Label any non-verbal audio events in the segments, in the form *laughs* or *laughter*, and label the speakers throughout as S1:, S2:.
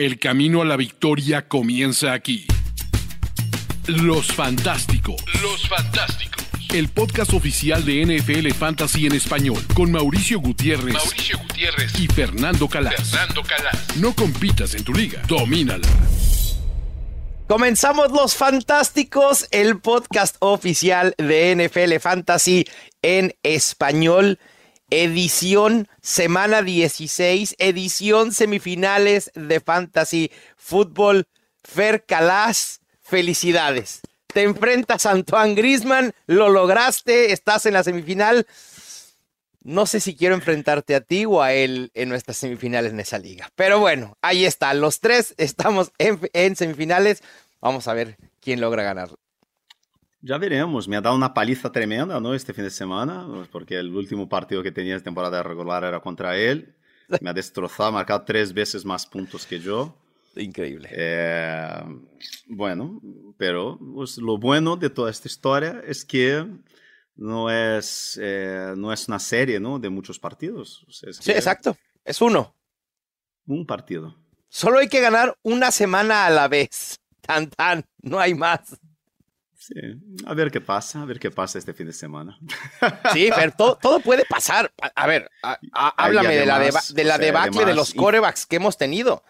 S1: El camino a la victoria comienza aquí. Los Fantásticos. Los Fantásticos. El podcast oficial de NFL Fantasy en español con Mauricio Gutiérrez. Mauricio Gutiérrez y Fernando Calas. Fernando Calas. No compitas en tu liga, domínala.
S2: Comenzamos Los Fantásticos, el podcast oficial de NFL Fantasy en español edición semana 16, edición semifinales de Fantasy Fútbol. Fer Calas, felicidades. Te enfrentas a Antoine Grisman, lo lograste, estás en la semifinal. No sé si quiero enfrentarte a ti o a él en nuestras semifinales en esa liga. Pero bueno, ahí está. Los tres estamos en, en semifinales. Vamos a ver quién logra ganar.
S3: Ya veremos. Me ha dado una paliza tremenda, ¿no? Este fin de semana, porque el último partido que tenía de temporada regular era contra él. Me ha destrozado, ha marcado tres veces más puntos que yo.
S2: Increíble.
S3: Eh, bueno, pero pues, lo bueno de toda esta historia es que no es, eh, no es una serie, ¿no? De muchos partidos. O sea, es
S2: sí, exacto. Es uno.
S3: Un partido.
S2: Solo hay que ganar una semana a la vez. Tan, tan. No hay más.
S3: Sí, a ver qué pasa, a ver qué pasa este fin de semana. *laughs*
S2: Sí, pero todo, todo puede pasar. A, ver, háblame de la, de la debacle de los corebacks que hemos tenido.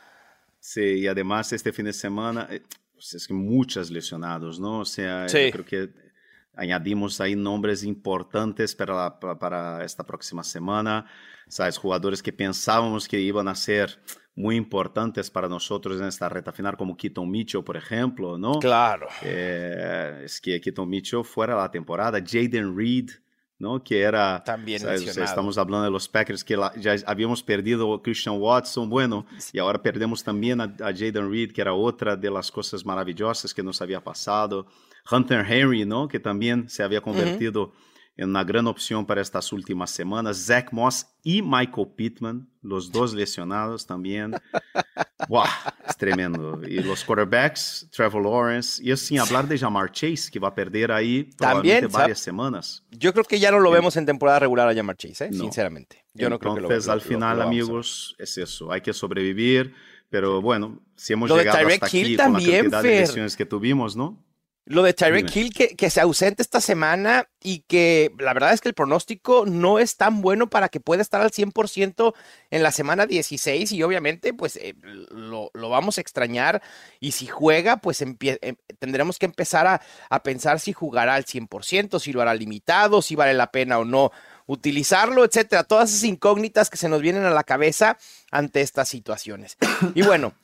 S3: Sí, y además este fin de semana, eh, pues es que muchos lesionados, ¿no? O sea, yo creo que añadimos ahí nombres importantes para, para, para esta próxima semana, ¿sabes? Jugadores que pensábamos que iban a ser muy importantes para nosotros en esta reta final, como Keaton Mitchell, por ejemplo, ¿no?
S2: Claro.
S3: Eh, es que Keaton Mitchell fuera la temporada, Jaden Reed, ¿no? Que era...
S2: También
S3: Estamos hablando de los Packers, que ya habíamos perdido a Christian Watson, bueno, y ahora perdemos también a, a, Jaden Reed, que era otra de las cosas maravillosas que nos había pasado. Hunter Henry, ¿no? Que también se había convertido... Uh -huh una gran opción para estas últimas semanas. Zach Moss y Michael Pittman, los dos lesionados también. *laughs* ¡Wow! Es tremendo. Y los quarterbacks, Trevor Lawrence, y sin hablar de Jamar Chase, que va a perder ahí
S2: también
S3: varias semanas.
S2: Yo creo que ya no lo vemos en temporada regular a Jamar Chase, ¿eh? sinceramente. Yo
S3: Entonces,
S2: no creo que lo
S3: Entonces, al final,
S2: lo, lo
S3: amigos, es eso. Hay que sobrevivir. Pero bueno, si hemos
S2: lo
S3: llegado hasta aquí
S2: Hill
S3: con
S2: también,
S3: la cantidad
S2: Fer.
S3: de lesiones que tuvimos, ¿no?
S2: Lo de Tyreek Hill que, que, se ausente esta semana y que la verdad es que el pronóstico no es tan bueno para que pueda estar al 100% en la semana 16 y obviamente pues eh, lo, lo, vamos a extrañar y si juega pues eh, tendremos que empezar a, a, pensar si jugará al 100%, si lo hará limitado, si vale la pena o no utilizarlo, etcétera. Todas esas incógnitas que se nos vienen a la cabeza ante estas situaciones. Y bueno.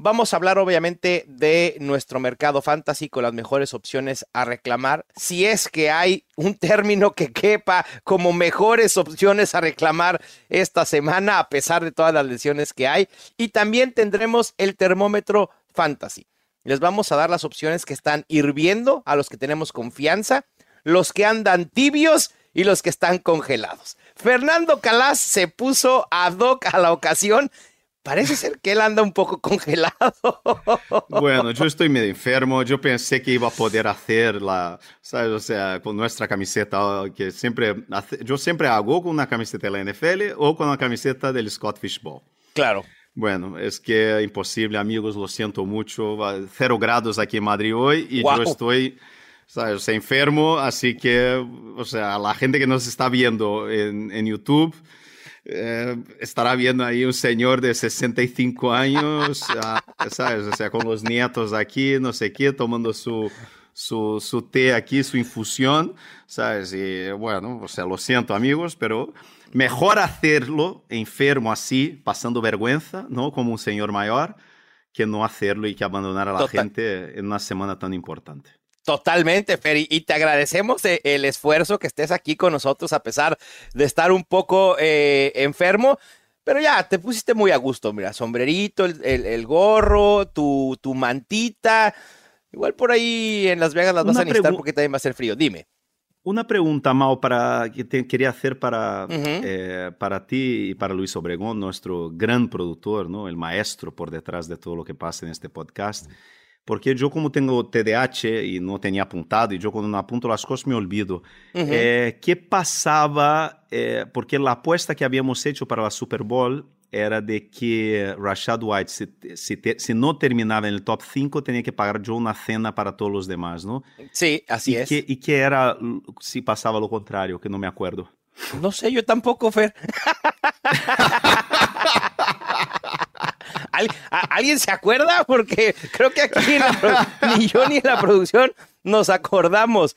S2: Vamos a hablar obviamente de nuestro mercado fantasy con las mejores opciones a reclamar. Si es que hay un término que quepa como mejores opciones a reclamar esta semana, a pesar de todas las lesiones que hay. Y también tendremos el termómetro fantasy. Les vamos a dar las opciones que están hirviendo, a los que tenemos confianza, los que andan tibios y los que están congelados. Fernando Calas se puso ad hoc a la ocasión Parece ser que él anda un poco *laughs* congelado.
S3: Bueno, yo estoy medio enfermo. Yo pensé que iba a poder hacer la, ¿sabes? O sea, con nuestra camiseta que siempre, yo siempre hago con una camiseta de la NFL o con una camiseta del Scott Fishball.
S2: Claro.
S3: Bueno, es que imposible, amigos, lo siento mucho. Cero grados aquí en Madrid hoy y wow. yo estoy, ¿sabes? O sea, enfermo, así que, o sea, la gente que nos está viendo en, en YouTube eh, estará viendo ahí un señor de 65 años, ¿sabes? O sea, con los nietos aquí, no sé qué, tomando su, su, su té aquí, su infusión, ¿sabes? Y bueno, o sea, lo siento amigos, pero mejor hacerlo enfermo así, pasando vergüenza, ¿no? Como un señor mayor, que no hacerlo y que abandonar a la Total. gente en una semana tan importante.
S2: Totalmente, Fer, y te agradecemos e, el esfuerzo que estés aquí con nosotros a pesar de estar un poco eh, enfermo, pero ya te pusiste muy a gusto, mira, sombrerito, el, el, el gorro, tu, tu, mantita, igual por ahí en Las Vegas las vas Una a necesitar porque también va a ser frío, dime.
S3: Una pregunta, Mao, para, que te quería hacer para, uh -huh. eh, para ti y para Luis Obregón, nuestro gran productor, ¿no? el maestro por detrás de todo lo que pasa en este podcast. Uh -huh. Porque yo como tengo TDAH y no tenía apuntado, y yo cuando no apunto las cosas me olvido. Uh -huh. eh, ¿Qué pasaba? Eh, porque la apuesta que habíamos hecho para la Super Bowl era de que Rashad White, si, si, te, si, no terminaba en el top 5, tenía que pagar yo una cena para todos los demás, ¿no?
S2: Sí, así
S3: ¿Y
S2: es.
S3: Que, ¿Y qué era si pasaba lo contrario? Que no me acuerdo.
S2: No sé, yo tampoco, Fer. *laughs* ¿Alguien se acuerda? Porque creo que aquí ni yo ni en la producción nos acordamos.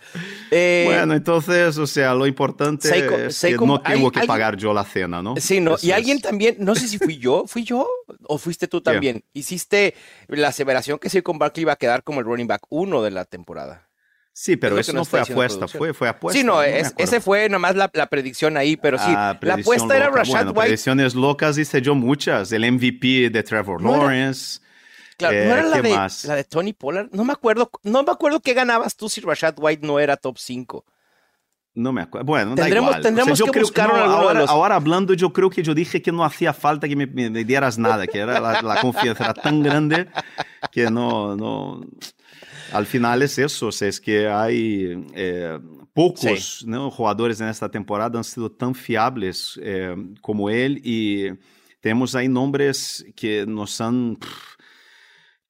S3: Eh, bueno, entonces, o sea, lo importante es que no tengo que pagar yo la cena, ¿no?
S2: Sí, no. y alguien también, no sé si fui yo, ¿fui yo o fuiste tú también? Hiciste la aseveración que Saquon Barkley iba a quedar como el running back uno de la temporada.
S3: Sí, pero eso no fue apuesta, fue, fue apuesta.
S2: Sí, no, no ese fue nomás la, la, predicción ahí, pero sí, ah, la apuesta era Rashad
S3: bueno,
S2: White.
S3: Predicciones locas hice yo muchas, el MVP de Trevor no Lawrence.
S2: Era, claro,
S3: eh,
S2: no era la de,
S3: más?
S2: la de Tony Pollard, no me acuerdo, no me acuerdo qué ganabas tú si Rashad White no era top 5.
S3: No me acuerdo. Bueno,
S2: tendremos,
S3: da igual.
S2: tendremos
S3: o sea, yo
S2: que
S3: creo,
S2: buscar
S3: no, ahora,
S2: los...
S3: ahora, hablando, yo creo que yo dije que no hacía falta que me, me dieras nada, que era la, la confianza era tan grande que no, no, al final es eso, o sea, es que hay eh, pocos sí. ¿no? jugadores en esta temporada han sido tan fiables eh, como él y tenemos ahí nombres que nos han... Pff,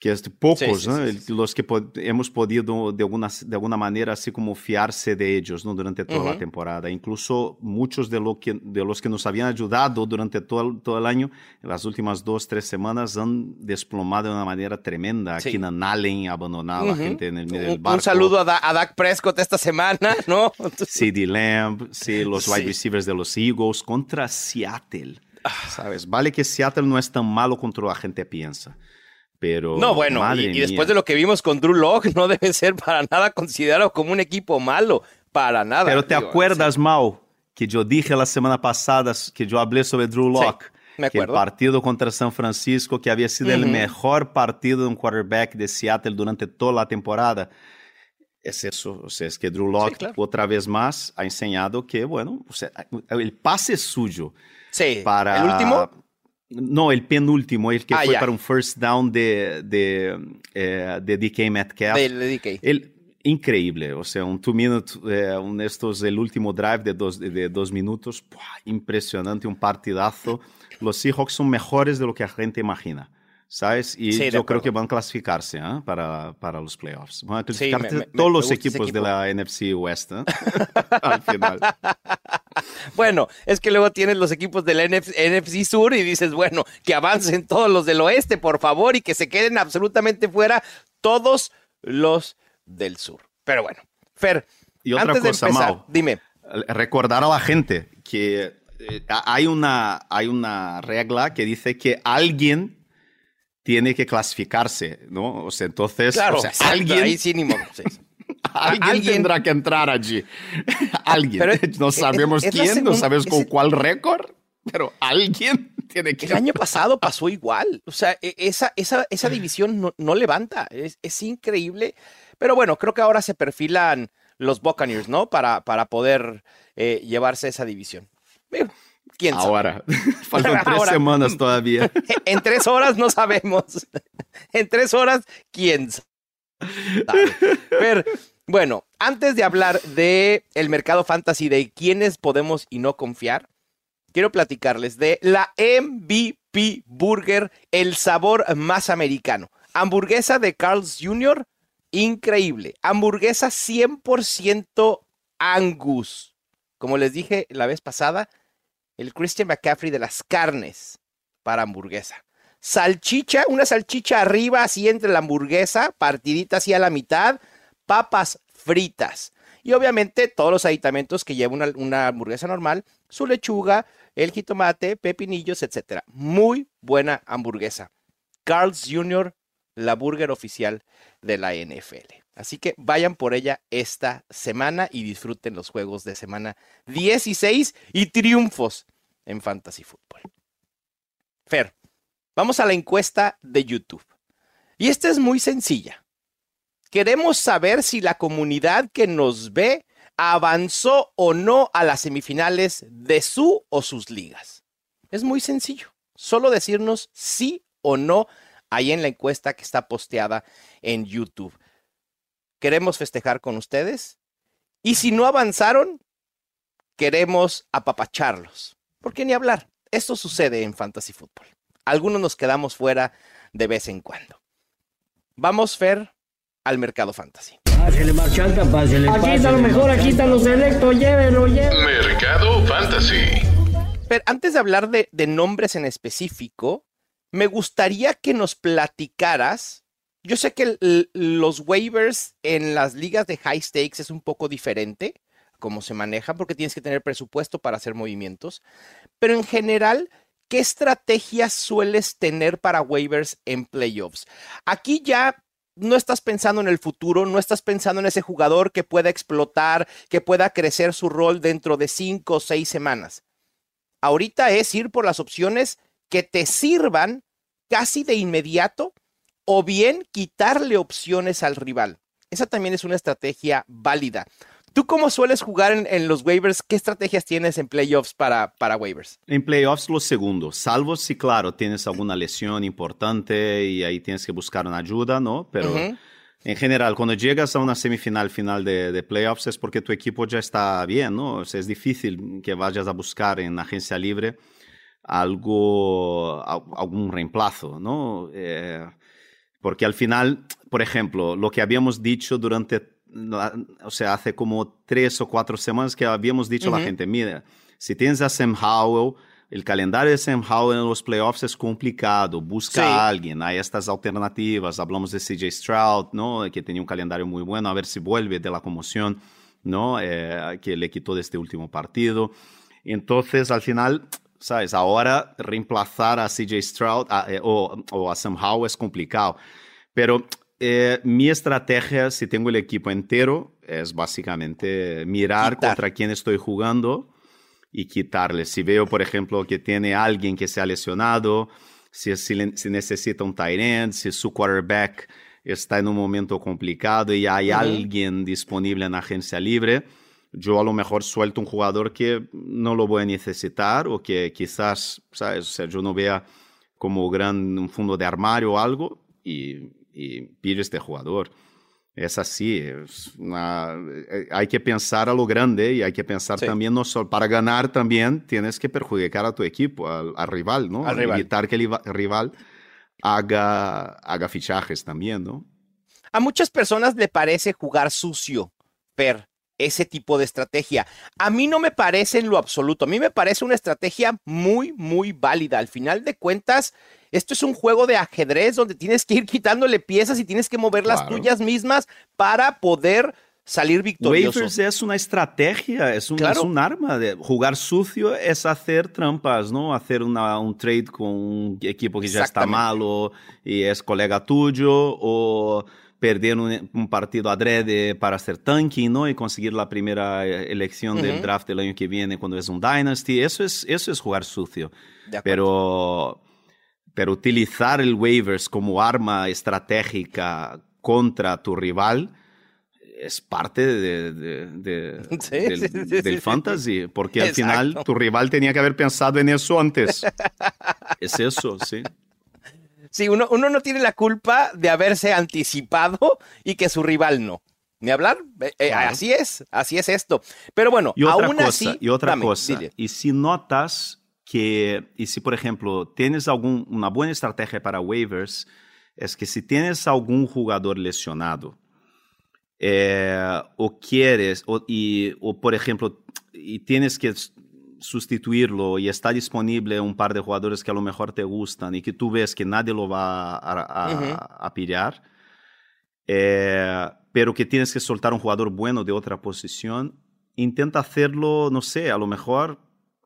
S3: que es pocos, sí, sí, sí, los que po hemos podido de alguna, de alguna manera así como fiarse de ellos ¿no? durante toda uh -huh. la temporada. Incluso muchos de, lo que, de los que nos habían ayudado durante todo, todo el año, en las últimas dos, tres semanas han desplomado de una manera tremenda. Keenan Allen abandonado uh -huh. a la gente en el medio del barco.
S2: Un saludo a, da a Dak Prescott esta semana, *laughs* ¿no?
S3: CD Lamb, sí, los wide receivers de los Eagles contra Seattle. ¿Sabes? Vale que Seattle no es tan malo contra la gente piensa. Pero,
S2: no, bueno, y, y, después de lo que vimos con Drew Locke, *laughs* no debe ser para nada considerado como un equipo malo, para nada.
S3: Pero te digo, acuerdas, sí. Mau, que yo dije la semana pasada que yo hablé sobre Drew Locke,
S2: sí,
S3: que el partido contra San Francisco, que había sido uh -huh. el mejor partido de un quarterback de Seattle durante toda la temporada. Es eso, o sea, es que Drew Locke, sí, claro. otra vez más, ha enseñado que, bueno, o sea, el pase suyo.
S2: Sí,
S3: para,
S2: el último
S3: no, el penúltimo, el que
S2: ah,
S3: fue
S2: ya.
S3: para un first down de, de, eh, de DK Metcalf.
S2: DK.
S3: El, increíble, o sea, un two minute, eh, un, estos, el último drive de dos, de, de dos minutos, ¡pua! impresionante, un partidazo. Los Seahawks son mejores de lo que la gente imagina. ¿Sabes? Y
S2: sí,
S3: yo creo que van a clasificarse ¿eh? para, para los playoffs. Van a clasificarse sí, me, me, todos me los equipos equipo. de la NFC West ¿eh? *laughs* al final. *laughs*
S2: Bueno, es que luego tienes los equipos del NFC, NFC, Sur y dices, bueno, que avancen todos los del oeste, por favor, y que se queden absolutamente fuera todos los del sur. Pero bueno, Fer,
S3: y otra
S2: antes
S3: cosa,
S2: de empezar,
S3: Mau,
S2: dime.
S3: Recordar a la gente que eh, hay, una, hay una regla que dice que alguien tiene que clasificarse, ¿no? O sea, entonces,
S2: claro,
S3: o sea, alguien...
S2: Ahí sí, ni modo, sí. *laughs*
S3: ¿Alguien, ¿Alguien, tendrá que entrar allí. *laughs* alguien. Pero, *laughs* no sabemos es, quién, no sabemos con cuál récord, pero alguien tiene que.
S2: El año pasado pasó igual. O sea, e, esa, esa, esa división no, no levanta. Es, es, increíble. Pero bueno, creo que ahora se perfilan los Buccaneers, ¿no? Para, para poder eh, llevarse esa división. ¿Quién sabe?
S3: Ahora. *laughs* Faltan tres ahora. semanas todavía. *laughs*
S2: en tres horas no sabemos. en tres horas, quién sabe. Pero, bueno, antes de hablar de el mercado fantasy de quiénes podemos y no confiar, quiero platicarles de la MVP Burger, el sabor más americano. Hamburguesa de Carl's Jr., increíble. Hamburguesa 100% Angus. Como les dije la vez pasada, el Christian McCaffrey de las carnes para hamburguesa salchicha, una salchicha arriba, así entre la hamburguesa, partidita así a la mitad, papas fritas. Y obviamente todos los aditamentos que lleva una, una hamburguesa normal, su lechuga, el jitomate, pepinillos, etc. Muy buena hamburguesa. Carl's Jr., la burger oficial de la NFL. Así que vayan por ella esta semana y disfruten los juegos de semana 16 y triunfos en Fantasy Football. Fer, Vamos a la encuesta de YouTube. Y esta es muy sencilla. Queremos saber si la comunidad que nos ve avanzó o no a las semifinales de su o sus ligas. Es muy sencillo. Solo decirnos sí o no ahí en la encuesta que está posteada en YouTube. Queremos festejar con ustedes. Y si no avanzaron, queremos apapacharlos. ¿Por qué ni hablar? esto sucede en Fantasy Football. Algunos nos quedamos fuera de vez en cuando. Vamos, Fer, al mercado fantasy.
S4: Aquí está lo mejor, aquí están los selectos, llévelo, llévelo.
S1: Mercado Fantasy.
S2: Pero antes de hablar de, de nombres en específico, me gustaría que nos platicaras. Yo sé que los waivers en las ligas de high stakes es un poco diferente cómo se manejan porque tienes que tener presupuesto para hacer movimientos, pero en general, ¿qué estrategias sueles tener para waivers en playoffs? Aquí ya no estás pensando en el futuro, no estás pensando en ese jugador que pueda explotar, que pueda crecer su rol dentro de cinco o seis semanas. Ahorita es ir por las opciones que te sirvan casi de inmediato o bien quitarle opciones al rival. Esa también es una estrategia válida. ¿Tú cómo sueles jugar en, en los waivers? ¿Qué estrategias tienes en playoffs para, para waivers?
S3: En playoffs, lo segundo, salvo si, claro, tienes alguna lesión importante y ahí tienes que buscar una ayuda, ¿no? Pero en general, cuando llegas a una semifinal final de, de playoffs es porque tu equipo ya está bien, ¿no? O sea, es difícil que vayas a buscar en agencia libre algo, al- algún reemplazo, ¿no? Eh, porque al final, por ejemplo, lo que habíamos dicho durante, o sea, hace como tres o cuatro semanas que habíamos dicho a la gente, mira, si tienes a Sam Howell, el calendario de Sam Howell en los playoffs es complicado, busca
S2: Sí.
S3: a alguien, hay estas alternativas, hablamos de CJ Stroud, ¿no? Que tenía un calendario muy bueno, a ver si vuelve de la conmoción, ¿no? Eh, que le quitó de este último partido. Entonces, al final, ¿sabes? Ahora reemplazar a CJ Stroud a- eh, o, o a Sam Howell es complicado. Pero eh, mi estrategia, si tengo el equipo entero, es básicamente mirar
S2: Quitar.
S3: contra quién estoy jugando y quitarle. Si veo, por ejemplo, que tiene alguien que se ha lesionado, si, si, le- si necesita un tight end, si su quarterback está en un momento complicado y hay
S2: Ujú.
S3: alguien disponible en agencia libre, yo a lo mejor suelto un jugador que no lo voy a necesitar o que quizás, ¿sabes? O sea, yo no vea como gran un fondo de armario o algo y, y pillo este jugador. Es así, es una- eh, hay que pensar a lo grande y hay que pensar
S2: Sí.
S3: también, no solo para ganar también tienes que perjudicar a tu equipo, al, al rival, ¿no?
S2: Al rival.
S3: Evitar que el iva- rival haga, haga fichajes también, ¿no?
S2: A muchas personas le parece jugar sucio, per ese tipo de estrategia. A mí no me parece en lo absoluto. A mí me parece una estrategia muy, muy válida. Al final de cuentas, esto es un juego de ajedrez donde tienes que ir quitándole piezas y tienes que mover las tuyas mismas para poder salir victorioso.
S3: Waivers es una estrategia, es un,
S2: Claro.
S3: es un arma. De, jugar sucio es hacer trampas, ¿no? Hacer una, un trade con un equipo que ya está malo y es colega tuyo o perder un, un partido adrede para hacer tanking, ¿no? Y conseguir la primera eh, elección del draft del año que viene cuando es un dynasty. Eso es, eso es jugar sucio. Pero, pero utilizar el waivers como arma estratégica contra tu rival es parte de, de- de- *laughs*
S2: Sí,
S3: del,
S2: sí, sí, sí,
S3: del
S2: sí.
S3: fantasy, porque al final tu rival tenía que haber pensado en eso antes. es eso, sí.
S2: Sí, uno, uno no tiene la culpa de haberse anticipado y que su rival no. Ni hablar, eh, eh,
S3: Claro.
S2: así es, así es esto. Pero bueno,
S3: Y otra
S2: aún
S3: cosa,
S2: así.
S3: y otra
S2: dame,
S3: cosa,
S2: dile.
S3: y si notas que, y si por ejemplo tienes algún, una buena estrategia para waivers, es que si tienes algún jugador lesionado, eh, o quieres, o, y, o por ejemplo, y tienes que sustituirlo y está disponible un par de jugadores que a lo mejor te gustan y que tú ves que nadie lo va a, a- a pillar, eh, pero que tienes que soltar un jugador bueno de otra posición, intenta hacerlo, no sé, a lo mejor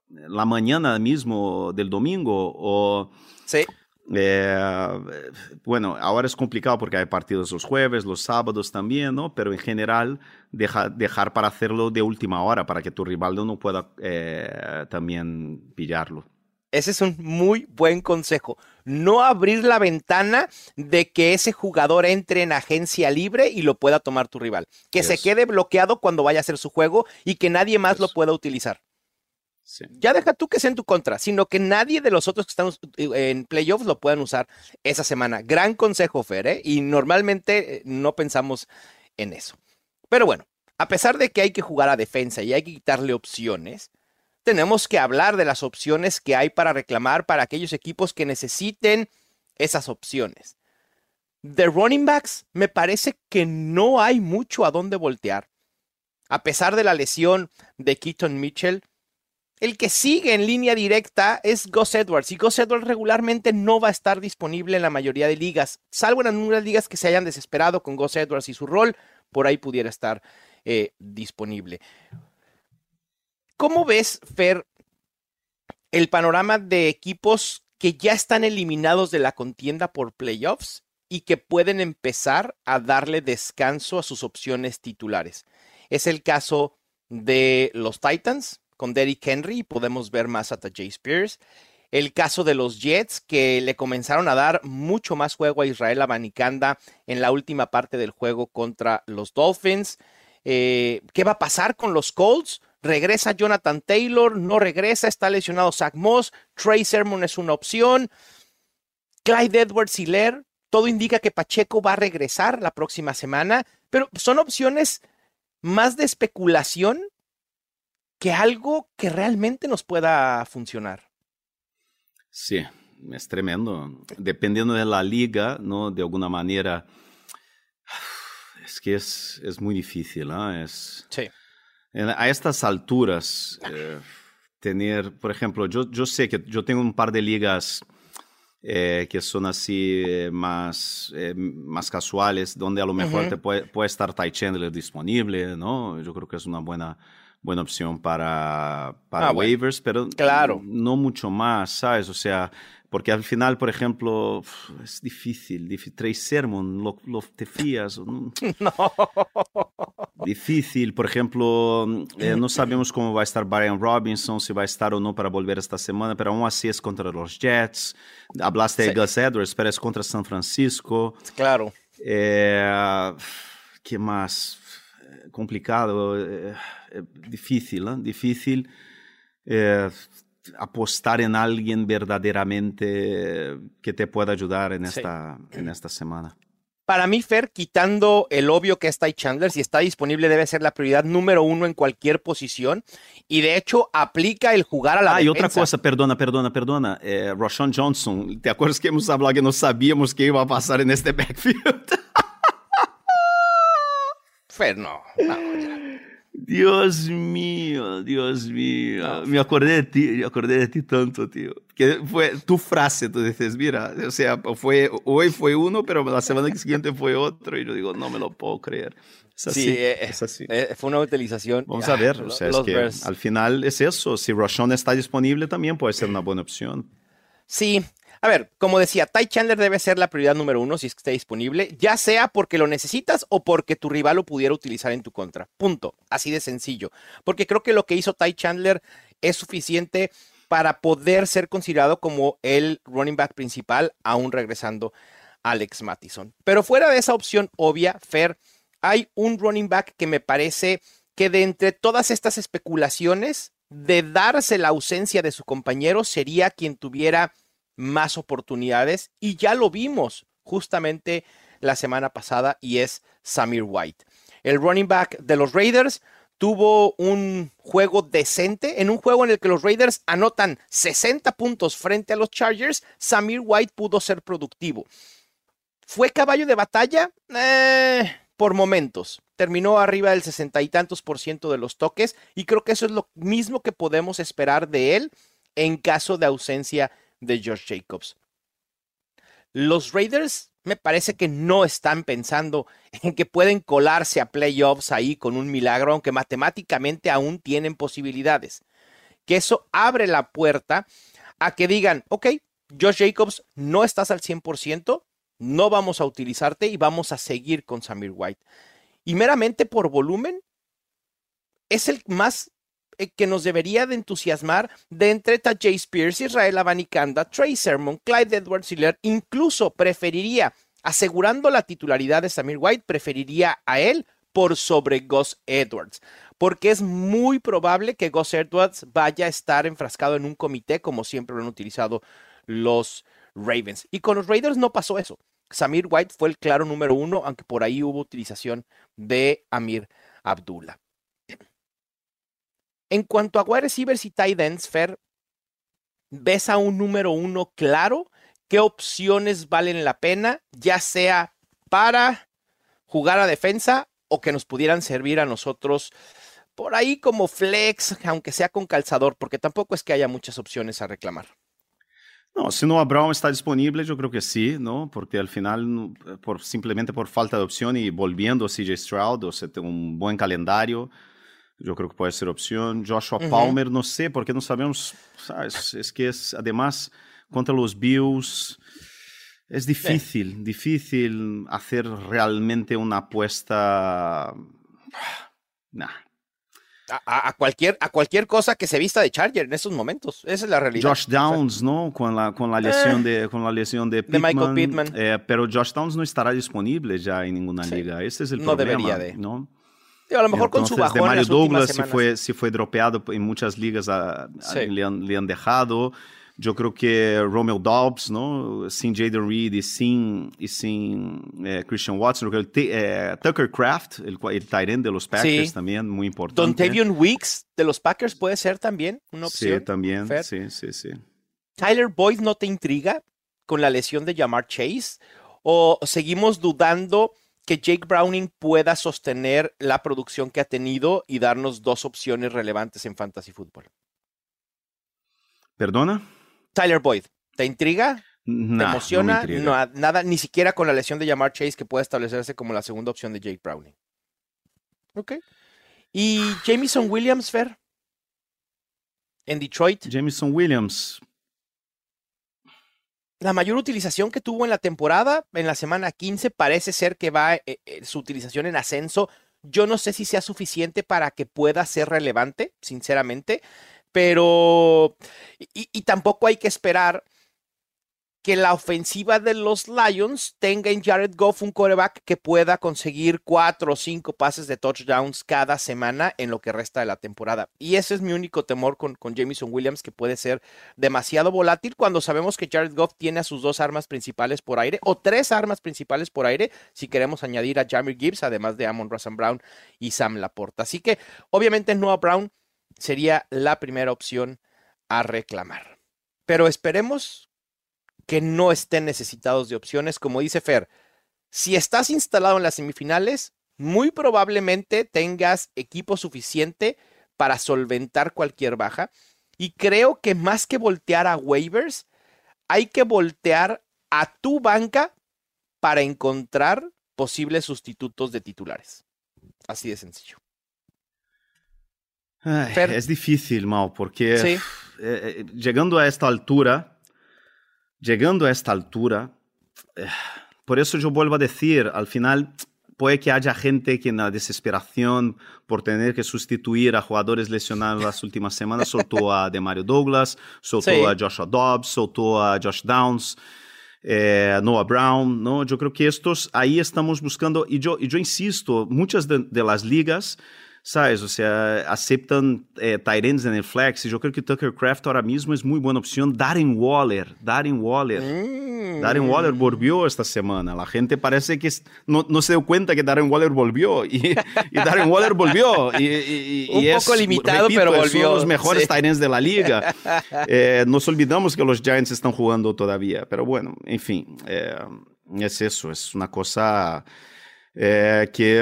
S3: la mañana mismo del domingo o...
S2: Sí,
S3: eh, bueno, ahora es complicado porque hay partidos los jueves, los sábados también, ¿no? Pero en general deja- dejar para hacerlo de última hora para que tu rival no pueda eh, también pillarlo.
S2: ese es un muy buen consejo. No abrir la ventana de que ese jugador entre en agencia libre y lo pueda tomar tu rival. Que se quede bloqueado cuando vaya a hacer su juego y que nadie más lo pueda utilizar. Ya deja tú que sea en tu contra, sino que nadie de los otros que están en playoffs lo puedan usar esa semana. Gran consejo, Fer, ¿eh? Y normalmente eh, no pensamos en eso. Pero bueno, a pesar de que hay que jugar a defensa y hay que quitarle opciones, tenemos que hablar de las opciones que hay para reclamar para aquellos equipos que necesiten esas opciones. De running backs, me parece que no hay mucho a dónde voltear. A pesar de la lesión de Keaton Mitchell, el que sigue en línea directa es Gus Edwards y Gus Edwards regularmente no va a estar disponible en la mayoría de ligas, salvo en algunas ligas que se hayan desesperado con Gus Edwards y su rol, por ahí pudiera estar eh, disponible. ¿Cómo ves, Fer, el panorama de equipos que ya están eliminados de la contienda por playoffs y que pueden empezar a darle descanso a sus opciones titulares? Es el caso de los Titans, con Derrick Henry, podemos ver más a Jay Spears. El caso de los Jets, que le comenzaron a dar mucho más juego a Israel Abanicanda en la última parte del juego contra los Dolphins. Eh, ¿Qué va a pasar con los Colts? ¿Regresa Jonathan Taylor? ¿No regresa? ¿Está lesionado Zach Moss? ¿Trey Sermon es una opción? ¿Clyde Edwards Hiller? Todo indica que Pacheco va a regresar la próxima semana, pero son opciones más de especulación que algo que realmente nos pueda funcionar.
S3: Sí, es tremendo. Dependiendo de la liga, ¿no? De alguna manera, es que es, es muy difícil, ¿no? Es,
S2: sí.
S3: A estas alturas, eh, tener, por ejemplo, yo, yo sé que yo tengo un par de ligas eh, que son así eh, más, más casuales, donde a lo mejor te puede, puede estar Ty Chandler disponible, ¿no? Yo creo que es una buena buena opción para, para ah, waivers, pero
S2: claro.
S3: no mucho más, ¿sabes? O sea, porque al final, por ejemplo, es difícil, difícil. Trey Sermon, lo, te fías. *laughs*
S2: No.
S3: Difícil, por ejemplo, eh, no sabemos cómo va a estar Brian Robinson, si va a estar o no para volver esta semana, pero aún así es contra los Jets. Hablaste de Gus Edwards, pero es contra San Francisco.
S2: Claro.
S3: Eh, ¿Qué más? Complicado, eh, eh, difícil, ¿eh? difícil apostar en alguien verdaderamente que te pueda ayudar en esta, en esta semana.
S2: Para mí, Fer, quitando el obvio que está Chandler, si está disponible debe ser la prioridad número uno en cualquier posición. Y de hecho, aplica el jugar a la
S3: Ah, y otra cosa, perdona, perdona, perdona. Eh, Roshan Johnson, ¿te acuerdas que hemos hablado que no sabíamos qué iba a pasar en este backfield? *laughs*
S2: Fer, no,
S3: Dios mío, Dios mío. Me acordé de ti, me acordé de ti tanto, tío. Que fue tu frase, tú dices, mira, o sea, fue, hoy fue uno, pero la semana siguiente fue otro. Y yo digo, no me lo puedo creer.
S2: Es así, sí, eh, es así. Eh, fue una utilización.
S3: Vamos a ver, o sea, es que al final es eso. Si Roshan está disponible también puede ser una buena opción.
S2: Sí, a ver, como decía, Ty Chandler debe ser la prioridad número uno si es esté disponible, ya sea porque lo necesitas o porque tu rival lo pudiera utilizar en tu contra. Punto. Así de sencillo. Porque creo que lo que hizo Ty Chandler es suficiente para poder ser considerado como el running back principal, aún regresando Alex Mattison. Pero fuera de esa opción obvia, Fer, hay un running back que me parece que de entre todas estas especulaciones, de darse la ausencia de su compañero, sería quien tuviera más oportunidades y ya lo vimos justamente la semana pasada y es Samir White. El running back de los Raiders tuvo un juego decente, en un juego en el que los Raiders anotan 60 puntos frente a los Chargers, Samir White pudo ser productivo. ¿Fue caballo de batalla? Eh, por momentos. Terminó arriba del sesenta y tantos por ciento de los toques y creo que eso es lo mismo que podemos esperar de él en caso de ausencia de George Jacobs. Los Raiders me parece que no están pensando en que pueden colarse a playoffs ahí con un milagro, aunque matemáticamente aún tienen posibilidades. Que eso abre la puerta a que digan, ok, Josh Jacobs, no estás al 100%, no vamos a utilizarte y vamos a seguir con Samir White. Y meramente por volumen, es el más que nos debería de entusiasmar de entre Jay Spears, Israel Abanicanda, Trey Sermon, Clyde Edwards Hiller, incluso preferiría, asegurando la titularidad de Samir White, preferiría a él por sobre Gus Edwards, porque es muy probable que Gus Edwards vaya a estar enfrascado en un comité como siempre lo han utilizado los Ravens. Y con los Raiders no pasó eso. Samir White fue el claro número uno, aunque por ahí hubo utilización de Amir Abdullah. En cuanto a wide receivers y tight ends, Fer, ¿ves a un número uno claro? ¿Qué opciones valen la pena, ya sea para jugar a defensa o que nos pudieran servir a nosotros por ahí como flex, aunque sea con calzador, porque tampoco es que haya muchas opciones a reclamar?
S3: No, si Noah Brown está disponible, yo creo que sí, ¿no? Porque al final, por, simplemente por falta de opción y volviendo a CJ Stroud, o sea, un buen calendario, yo creo que puede ser opción. Joshua Palmer, no sé, porque no sabemos, ¿sabes? Es que es, además, contra los Bills, es difícil, difícil hacer realmente una apuesta. *sighs* Nah.
S2: A, cualquier, a cualquier cosa que se vista de Charger en estos momentos. Esa es la realidad.
S3: Josh Downs, ¿no? Con la, con la lesión, eh, de, con la lesión de,
S2: Pittman, Michael Pittman.
S3: Eh, pero Josh Downs no estará disponible ya en ninguna liga. Este es el no problema. Debería de. ¿no?
S2: A lo mejor con su bajón de Mario Douglas
S3: si fue, si fue dropeado en muchas ligas, le, han, le, han, dejado. Yo creo que Romeo Dobbs, ¿no? Sin Jaden Reed y sin, y sin eh, Christian Watson. El eh, Tucker Craft, el, el tight end de los Packers también, muy importante.
S2: Dontavian Weeks de los Packers puede ser también una opción.
S3: Sí, también. Sí, sí, sí.
S2: Tyler Boyd no te intriga con la lesión de Jamar Chase o seguimos dudando que Jake Browning pueda sostener la producción que ha tenido y darnos dos opciones relevantes en fantasy fútbol.
S3: ¿Perdona?
S2: Tyler Boyd, ¿te intriga? ¿Te emociona? No nada, ni siquiera con la lesión de Jamar Chase que puede establecerse como la segunda opción de Jake Browning. Ok. ¿Y Jameson Williams, Fer? En Detroit.
S3: Jameson Williams.
S2: La mayor utilización que tuvo en la temporada, en la semana 15, parece ser que va eh, eh, su utilización en ascenso. Yo no sé si sea suficiente para que pueda ser relevante, sinceramente pero y, tampoco hay que esperar que la ofensiva de los Lions tenga en Jared Goff un coreback que pueda conseguir cuatro o cinco pases de touchdowns cada semana en lo que resta de la temporada. Y ese es mi único temor con, con Jameson Williams, que puede ser demasiado volátil cuando sabemos que Jared Goff tiene a sus dos armas principales por aire, o tres armas principales por aire, si queremos añadir a Jamie Gibbs, además de Amon Russell Brown y Sam Laporta. Así que, obviamente, Noah Brown sería la primera opción a reclamar. Pero esperemos que no estén necesitados de opciones. Como dice Fer, si estás instalado en las semifinales, muy probablemente tengas equipo suficiente para solventar cualquier baja. Y creo que más que voltear a waivers, hay que voltear a tu banca para encontrar posibles sustitutos de titulares. Así de sencillo
S3: es difícil, Mal, porque eh, eh, llegando a esta altura, llegando a esta altura, eh, por eso yo vuelvo a decir, al final puede que haya gente que en la desesperación por tener que sustituir a jugadores lesionados las últimas semanas soltó a *laughs* Demario Douglas, soltó a Joshua Dobbs, soltó a Josh Downs. Noah Brown, ¿no? Yo creo que estos, ahí estamos buscando, y yo, y yo insisto, muchas de, de las ligas ¿sabes? O sea, aceptan eh, en el flex. Yo creo que Tucker Craft ahora mismo es muy buena opción. Darren Waller, Darren Waller. Mm. Darren Waller volvió esta semana. La gente parece que no, no se dio cuenta que Darren Waller volvió. Y, y Darren Waller volvió. Y, *laughs*
S2: Un poco limitado, pero volvió. Es uno
S3: de los mejores sí. de la liga. *laughs* eh, nos olvidamos que los Giants están jugando todavía. Pero bueno, en fin, eh, es eso. Es una cosa é, que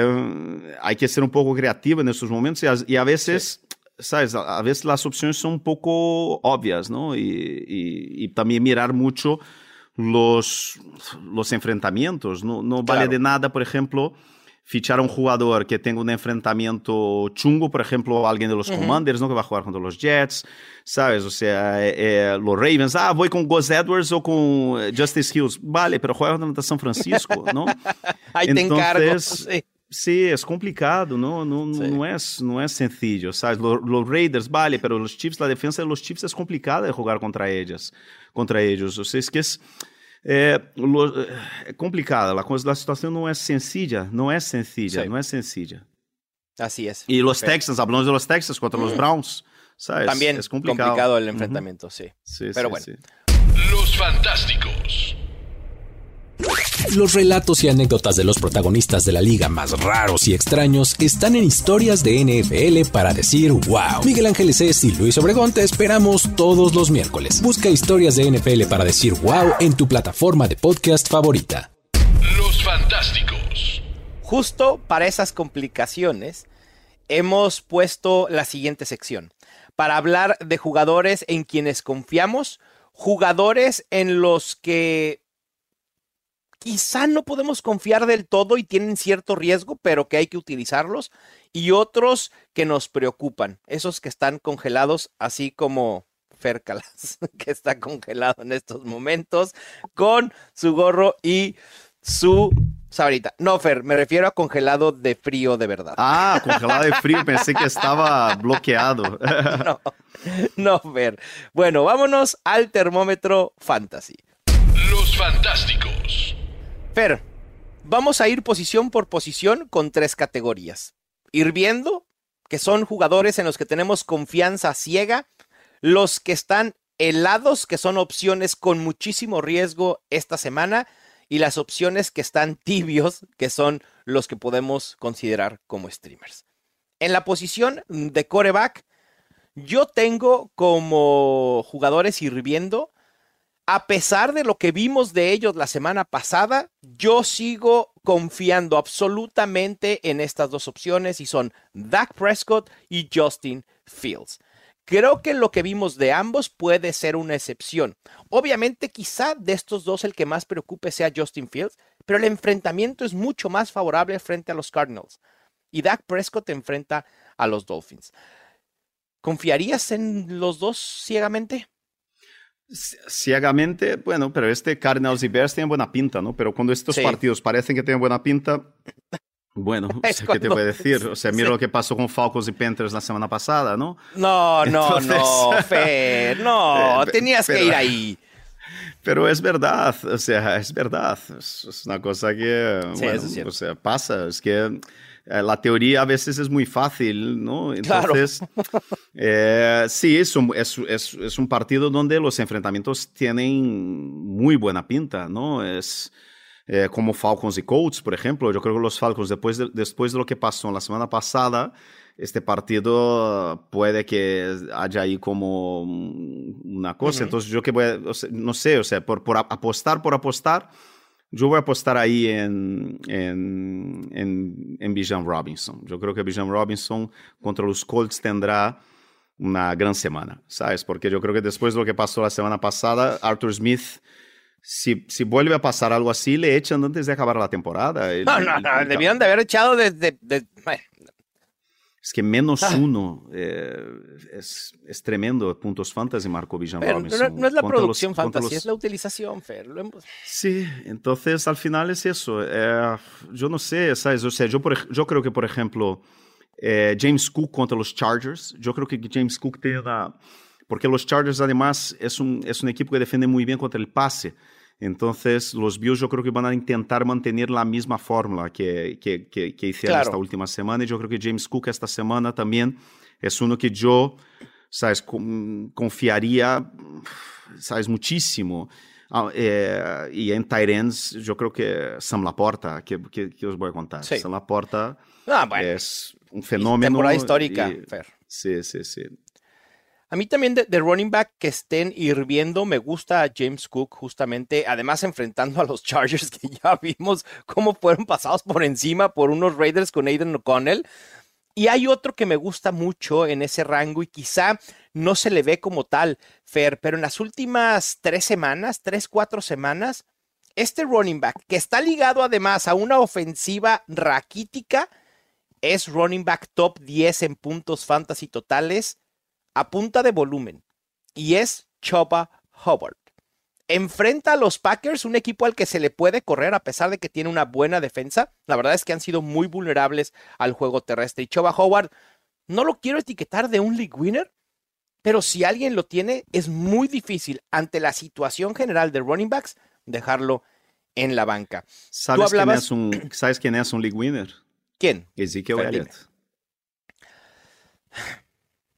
S3: hay que ser um pouco creativo nesses momentos e, a vezes, sabes, a vezes as opções são um pouco óbvias, não? E, e, e também mirar muito los, los enfrentamientos. Não, não claro. vale de nada, por exemplo, fichar un jugador que tenga un enfrentamiento chungo, por ejemplo, alguien de los Commanders, ¿no? Que va a jugar contra los Jets, ¿sabes? O sea, eh, eh, los Ravens, ah, voy con Gus Edwards o con Justice Hills. Vale, pero juega contra San Francisco, ¿no? *laughs*
S2: Ahí Entonces, te
S3: Sí, es complicado, ¿no? No, sí. no, es, no es sencillo, ¿sabes? Los, los, Raiders, vale, pero los Chiefs, la defensa de los Chiefs es complicada de jugar contra ellos. Contra ellos. O sea, es que es... É, é complicada, a, situação não é sencilla, não é sencilla, sí. não é sencilla.
S2: Así es.
S3: Y los Texans, hablamos de los Texans contra los Browns, ¿sabes?
S2: También es complicado, complicado el enfrentamiento, uh -huh. sí.
S3: sí.
S2: Pero
S3: sí,
S2: bueno.
S1: Sí. Los Fantásticos.
S5: Los relatos y anécdotas de los protagonistas de la liga más raros y extraños están en historias de NFL para decir wow. Miguel Ángeles es y Luis Obregón te esperamos todos los miércoles. Busca historias de NFL para decir wow en tu plataforma de podcast favorita.
S1: Los Fantásticos.
S2: Justo para esas complicaciones, hemos puesto la siguiente sección. Para hablar de jugadores en quienes confiamos, jugadores en los que quizá no podemos confiar del todo y tienen cierto riesgo, pero que hay que utilizarlos, y otros que nos preocupan, esos que están congelados, así como Fercalas, *laughs* que está congelado en estos momentos, con su gorro y su sabrita. No, Fer, me refiero a congelado de frío de verdad.
S3: Ah, congelado de frío, pensé que estaba bloqueado. *laughs*
S2: no, no, Fer. Bueno, vámonos al termómetro fantasy.
S1: Los fantásticos.
S2: Fer, vamos a ir posición por posición con tres categorías. Hirviendo, que son jugadores en los que tenemos confianza ciega, los que están helados, que son opciones con muchísimo riesgo esta semana, y las opciones que están *laughs* tibios, que son los que podemos considerar como streamers. En la posición de coreback, yo tengo como jugadores hirviendo, a pesar de lo que vimos de ellos la semana pasada, yo sigo confiando absolutamente en estas dos opciones y son Dak Prescott y Justin Fields. Creo que lo que vimos de ambos puede ser una excepción. Obviamente, quizá de estos dos el que más preocupe sea Justin Fields, pero el enfrentamiento es mucho más favorable frente a los Cardinals. Y Dak Prescott enfrenta a los Dolphins. ¿Confiarías en los dos ciegamente?
S3: Ciegamente, bueno, pero este Cardinals y Bears tienen buena pinta, ¿no? Pero cuando estos partidos parecen que tienen buena pinta, bueno, *laughs* ¿qué te voy a decir? O sea, mira lo que pasó con Falcons y Panthers la semana pasada, ¿no?
S2: No, no, no, *laughs* Fer, no, *laughs* tenías que ir ahí.
S3: Pero es verdad, o sea, es verdad. Es, una cosa que, bueno, o sea, pasa. Es que la teoría a veces es muy fácil, ¿no? Entonces, *laughs* eh, sí, es un, es, es, es un partido donde los enfrentamientos tienen muy buena pinta, ¿no? Es eh, como Falcons y Colts, por ejemplo. Yo creo que los Falcons, después de, después de lo que pasó la semana pasada, este partido puede que haya ahí como una cosa. Entonces, yo que voy a, no sé, o sea, por, por apostar, por apostar, yo voy a apostar ahí en, en, en, en Bijan Robinson. Yo creo que Bijan Robinson contra los Colts tendrá una gran semana, ¿sabes? Porque yo creo que después de lo que pasó la semana pasada, Arthur Smith si, si, vuelve a pasar algo así, le echan antes de acabar la temporada.
S2: No, no, no, debieron de haber echado desde...
S3: Es que menos ah. uno eh, es, es, tremendo puntos fantasy Marco Villan Robinson.
S2: No, es la producción fantasy, es la utilización, Fer.
S3: Sí, entonces al final es eso. Eh, yo no sé, ¿sabes? O sea, yo, por, yo creo que, por ejemplo, eh, James Cook contra los Chargers, yo creo que James Cook tiene una... Porque los Chargers, además, es un, es un equipo que defiende muy bien contra el pase. Entonces, los Bills yo creo que van a intentar mantener la misma fórmula que, que, que, hicieron esta última semana. Y yo creo que James Cook esta semana también es uno que yo, ¿sabes? Confiaría, ¿sabes? Muchísimo. Ah, eh, y en Tyrants, yo creo que Sam Laporta, que, que, os voy a contar. Sam Laporta ah, es un fenómeno.
S2: Temporada histórica.
S3: Sí, sí, sí.
S2: A mí también de, running back que estén hirviendo, me gusta James Cook justamente, además enfrentando a los *laughs* Chargers que ya vimos cómo fueron pasados por encima por unos Raiders con Aiden O'Connell. Y hay otro que me gusta mucho en ese rango y quizá no se le ve como tal, Fer, pero en las últimas tres semanas, tres, cuatro semanas, este running back que está ligado además a una ofensiva raquítica, es running back top 10 en puntos fantasy totales a punta de volumen y es Chopa Hubbard. Enfrenta a los Packers, un equipo al que se le puede correr a pesar de que tiene una buena defensa. La verdad es que han sido muy vulnerables al juego terrestre. Y Choba Howard, no lo quiero etiquetar de un league winner, pero si alguien lo tiene, es muy difícil ante la situación general de running backs dejarlo en la banca.
S3: ¿Sabes, quién, es un, ¿sabes quién es un league winner?
S2: ¿Quién?
S3: Ezekiel Elliott.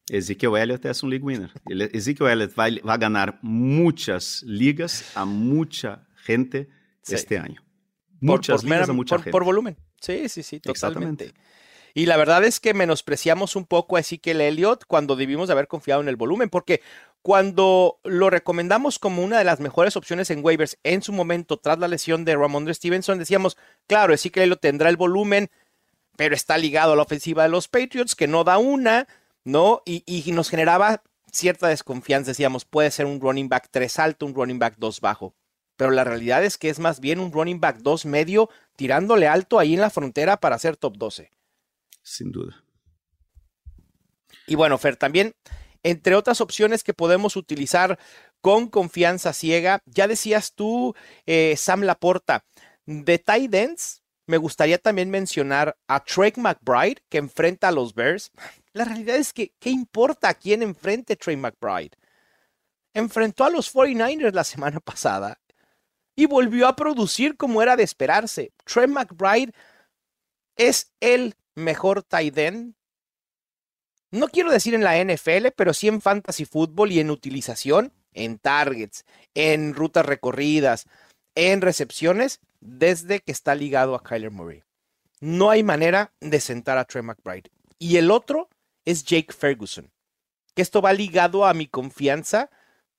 S3: Ezekiel Elliott es un league winner. Ezekiel Elliott va, a ganar muchas ligas a mucha gente este año. muchas ligas a mucha
S2: por, volumen. Sí, sí, sí, totalmente. Y la verdad es que menospreciamos un poco a Ezekiel Elliott cuando debimos de haber confiado en el volumen, porque cuando lo recomendamos como una de las mejores opciones en waivers en su momento tras la lesión de Ramondre Stevenson, decíamos, claro, Ezekiel Elliott tendrá el volumen, pero está ligado a la ofensiva de los Patriots, que no da una, ¿no? Y, y nos generaba cierta desconfianza, decíamos, puede ser un running back 3 alto, un running back 2 bajo. Pero la realidad es que es más bien un running back 2 medio tirándole alto ahí en la frontera para ser top 12
S3: sin duda.
S2: Y bueno, Fer, también, entre otras opciones que podemos utilizar con confianza ciega, ya decías tú, eh, Sam Laporta, de tight ends, me gustaría también mencionar a Trey McBride, que enfrenta a los Bears. La realidad es que, ¿qué importa a quién enfrente Trey McBride? Enfrentó a los 49ers la semana pasada y volvió a producir como era de esperarse. Trey McBride es el mejor tight end. No quiero decir en la NFL, pero sí en fantasy fútbol y en utilización, en targets, en rutas recorridas, en recepciones, desde que está ligado a Kyler Murray. No hay manera de sentar a Trey McBride. Y el otro es Jake Ferguson, que esto va ligado a mi confianza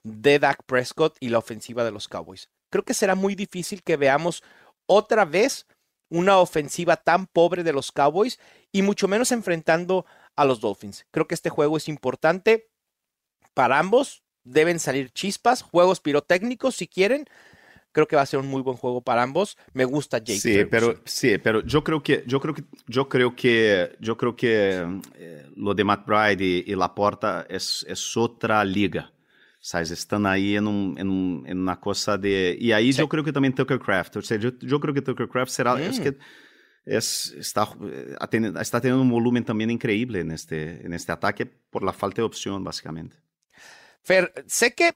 S2: de Dak Prescott y la ofensiva de los Cowboys. Creo que será muy difícil que veamos otra vez una ofensiva tan pobre de los Cowboys y mucho menos enfrentando a los Dolphins. Creo que este juego es importante para ambos. Deben salir chispas, juegos pirotécnicos si quieren. Creo que va a ser un muy buen juego para ambos. Me gusta Jake.
S3: Sí, pero sí, pero yo creo que yo creo que yo creo que yo creo que eh, lo de McBride y, y Laporta es, es otra liga. ¿sabes? Están ahí en, un, en, un, en, una cosa de... Y ahí sí. yo creo que también Tucker Craft, o sea, yo, yo creo que Tucker Craft será... Mm. Es que es, está, está teniendo un volumen también increíble en este, en este ataque por la falta de opción, básicamente.
S2: Fer, sé que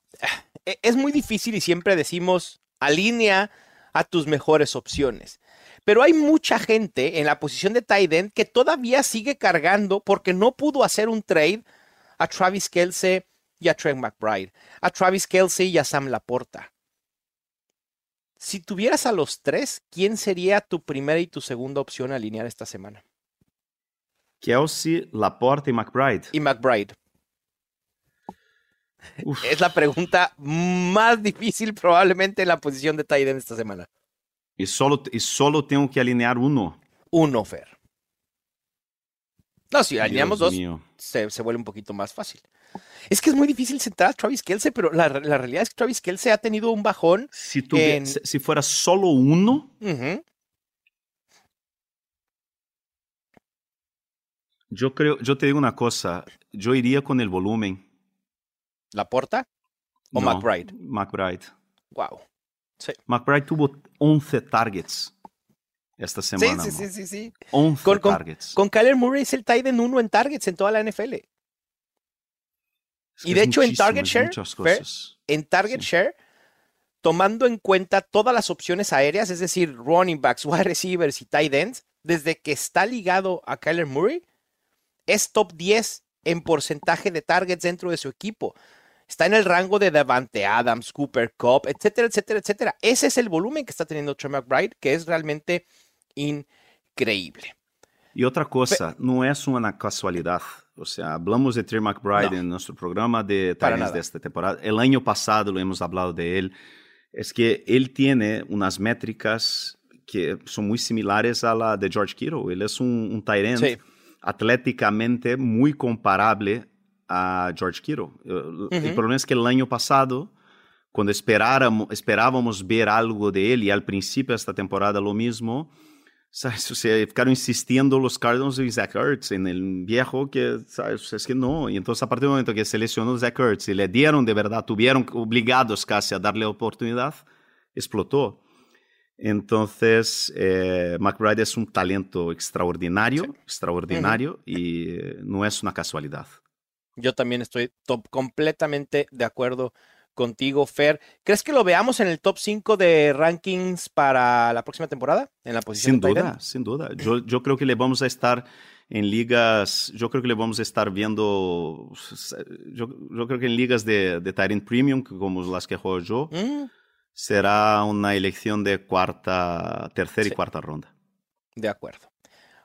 S2: eh, es muy difícil y siempre decimos, alinea a tus mejores opciones. Pero hay mucha gente en la posición de tight end que todavía sigue cargando porque no pudo hacer un trade a Travis Kelsey, y a Trent McBride, a Travis Kelsey y a Sam Laporta. Si tuvieras a los tres, ¿quién sería tu primera y tu segunda opción a alinear esta semana?
S3: Kelsey, Laporta y McBride.
S2: Y McBride. Uf. Es la pregunta más difícil probablemente en la posición de tight esta semana.
S3: Y solo, y solo tengo que alinear uno.
S2: Uno, Fer. No, si alineamos dos, se, se, vuelve un poquito más fácil. Es que es muy difícil sentar a Travis Kelsey, pero la, la realidad es que Travis Kelsey ha tenido un bajón.
S3: Si, en... si fuera solo uno, uh -huh. yo creo, yo te digo una cosa, yo iría con el volumen.
S2: ¿La porta? ¿O
S3: no,
S2: McBride?
S3: McBride.
S2: Wow. Sí.
S3: McBride tuvo 11 targets esta semana.
S2: Sí, sí, sí, sí, sí.
S3: 11
S2: con,
S3: targets.
S2: Con, con Kyler Murray es el tight end uno en targets en toda la NFL.
S3: Es
S2: y de hecho en Target Share, Fair, en Target sí. Share, tomando en cuenta todas las opciones aéreas, es decir, running backs, *laughs* wide receivers y tight ends, desde que está ligado a Kyler Murray, es top 10 en porcentaje de targets dentro de su equipo. Está en el rango de Davante Adams, Cooper Cup, etcétera, etcétera, etcétera. Ese es el volumen que está teniendo Trey McBride, que es realmente increíble.
S3: Y otra cosa, no es una casualidad. O sea, hablamos de Trey McBride no. en nuestro programa de Titans de esta temporada. El año pasado lo hemos hablado de él. Es que él tiene unas métricas que son muy similares a la de George Kittle. Él es un, un tight end sí. atléticamente muy comparable a George Kittle. Uh -huh. El problema es que el año pasado, cuando esperábamos ver algo de él, y al principio de esta temporada lo mismo, *laughs* ¿sabes? O sea, ficaron insistiendo los Cardinals y Zach Ertz en el viejo que, ¿sabes? Es que no. Y entonces a partir del momento que seleccionó Zach Ertz y le dieron de verdad, tuvieron obligados casi a darle oportunidad, explotó. Entonces, eh, McBride es un talento extraordinario, sí. extraordinario, uh -huh. y eh, no es una casualidad.
S2: Yo también estoy top, completamente de acuerdo contigo, Fer. ¿Crees que lo veamos en el top 5 de rankings para la próxima temporada? En la posición
S3: sin duda, sin duda. Yo, yo creo que le vamos a estar en ligas, yo creo que le vamos a estar viendo, yo, yo creo que en ligas de, de Tyrant Premium, como las que juego yo, mm. será una elección de cuarta, tercera y cuarta ronda.
S2: De acuerdo.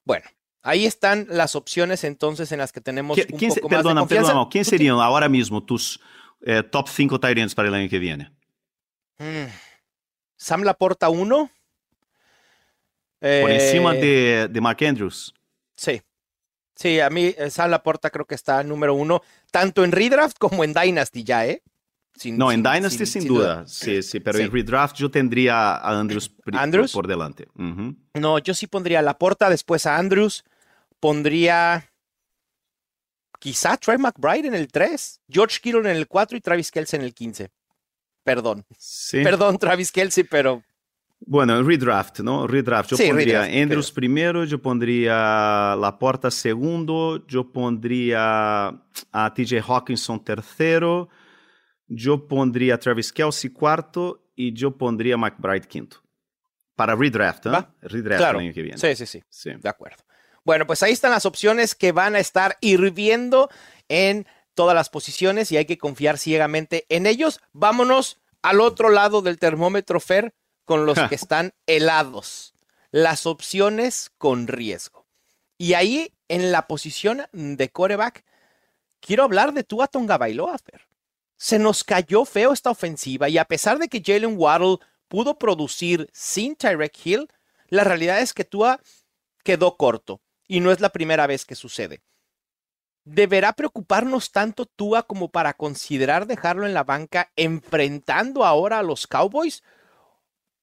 S2: Bueno, ahí están las opciones entonces en las que tenemos un
S3: ¿quién,
S2: poco
S3: perdona,
S2: más de
S3: perdona, ¿quién serían ahora mismo tus eh, top 5 Tyrants para el año que viene?
S2: Mm. Sam Laporta 1.
S3: Por encima
S2: Eh,
S3: de, de Mark Andrews.
S2: Sí. Sí, a mí eh, Sam Laporta creo que está número uno, tanto en Redraft como en Dynasty ya, ¿eh? Sin-
S3: No, en
S2: sin-
S3: Dynasty sin, duda. Sí, sí, pero
S2: Sí.
S3: en Redraft yo tendría a Andrews, por delante.
S2: No, yo sí pondría a Laporta, después a Andrews, pondría quizá Trey McBride en el 3, George Kittle en el 4 y Travis Kelsey en el 15. Perdón,
S3: Sí.
S2: perdón Travis Kelsey, pero
S3: Bueno, en redraft, ¿no? Redraft. Yo
S2: Sí,
S3: pondría
S2: redraft,
S3: Andrews primero, yo pondría Laporta segundo, yo pondría a TJ Hawkinson tercero, yo pondría a Travis Kelsey cuarto y yo pondría a McBride quinto. Para redraft, ¿eh?
S2: Va.
S3: Redraft
S2: claro.
S3: el año que viene.
S2: Sí, sí, sí.
S3: Sí.
S2: De acuerdo. Bueno, pues ahí están las opciones que van a estar hirviendo en todas las posiciones y hay que confiar ciegamente en ellos. Vámonos al otro lado del termómetro Fer con los que están helados. Las opciones con riesgo. Y ahí en la posición de coreback, quiero hablar de Tua Tonga Bailoa, Fer. Se nos cayó feo esta ofensiva y a pesar de que Jalen Waddle pudo producir sin Tyrek Hill, la realidad es que Tua quedó corto y no es la primera vez que sucede. ¿Deberá preocuparnos tanto Tua como para considerar dejarlo en la banca enfrentando ahora a los Cowboys?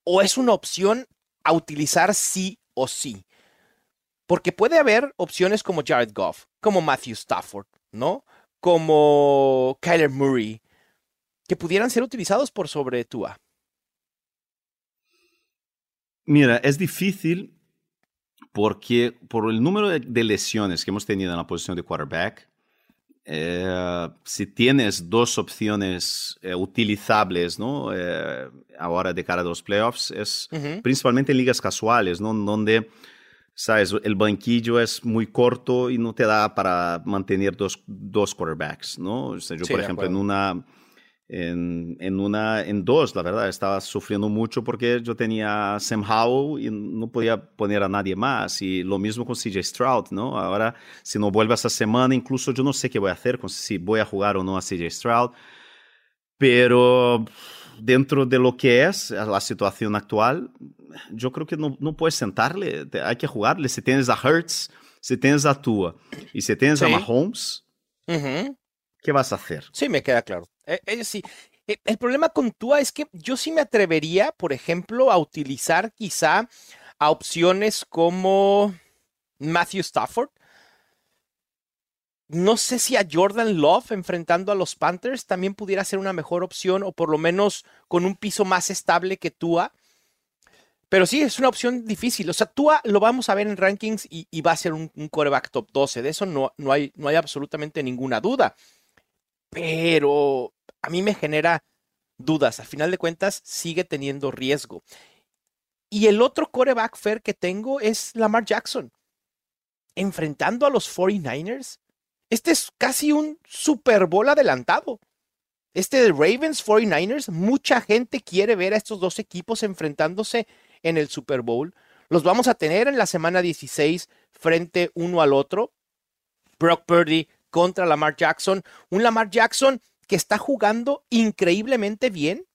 S2: ¿O es una opción a utilizar sí o sí? Porque puede haber opciones como Jared Goff, como Matthew Stafford, ¿no? Como Kyler Murray, que pudieran ser utilizados por sobre Tua.
S3: Mira, es difícil porque por el número de, lesiones que hemos tenido en la posición de quarterback, eh, si tienes dos opciones eh, utilizables, ¿no? Eh, ahora de cara a los playoffs, es
S2: Ujú.
S3: principalmente en ligas casuales, ¿no? Donde, sabes, el banquillo es muy corto y no te da para mantener dos, dos quarterbacks, ¿no? O sea, yo,
S2: Sí,
S3: por ejemplo, en una, en, en una, en dos, la verdad, estaba sufriendo mucho porque yo tenía a Sam Howell y no podía poner a nadie más. Y lo mismo con CJ Stroud, ¿no? Ahora, si no vuelve esta semana, incluso yo no sé qué voy a hacer, con, si voy a jugar o no a CJ Stroud. Pero dentro de lo que es la situación actual, yo creo que no, no puedes sentarle, hay que jugarle. Si tienes a Hurts, si tienes a Tua y si tienes a
S2: Sí.
S3: Mahomes,
S2: Ujú.
S3: ¿qué vas a hacer?
S2: Sí, me queda claro. Eh, eh. Eh, El problema con Tua es que yo sí me atrevería, por ejemplo, a utilizar quizá a opciones como Matthew Stafford. No sé si a Jordan Love enfrentando a los Panthers también pudiera ser una mejor opción o por lo menos con un piso más estable que Tua. Pero sí, es una opción difícil. O sea, Tua lo vamos a ver en rankings y, va a ser un, un quarterback top 12. De eso no, no, hay, no hay absolutamente ninguna duda pero a mí me genera dudas. Al final de cuentas, sigue teniendo riesgo. Y el otro coreback fair que tengo es Lamar Jackson. Enfrentando a los 49ers. Este es casi un Super Bowl adelantado. Este de Ravens 49ers, mucha gente quiere ver a estos dos equipos enfrentándose en el Super Bowl. Los vamos a tener en la semana 16 frente uno al otro. Brock Purdy contra Lamar Jackson. Un Lamar Jackson que está jugando increíblemente bien,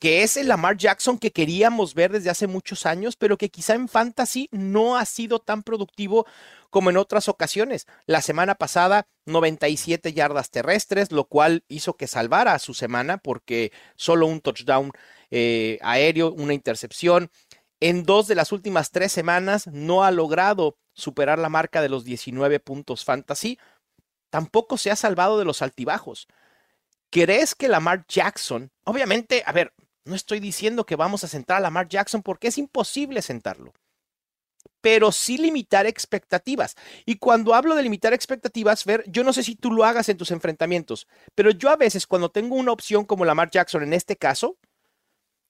S2: que es el Lamar Jackson que queríamos ver desde hace muchos años, pero que quizá en fantasy no ha sido tan productivo como en otras ocasiones. La semana pasada, 97 yardas terrestres, lo cual hizo que salvara a su semana porque solo un touchdown eh, aéreo, una intercepción. En dos de las últimas tres semanas no ha logrado superar la marca de los 19 puntos fantasy. Tampoco se ha salvado de los altibajos. ¿Crees que Lamar Jackson, obviamente, a ver, no estoy diciendo que vamos a sentar a Lamar Jackson porque es imposible sentarlo, pero sí limitar expectativas. Y cuando hablo de limitar expectativas, ver, yo no sé si tú lo hagas en tus enfrentamientos, pero yo a veces cuando tengo una opción como Lamar Jackson en este caso,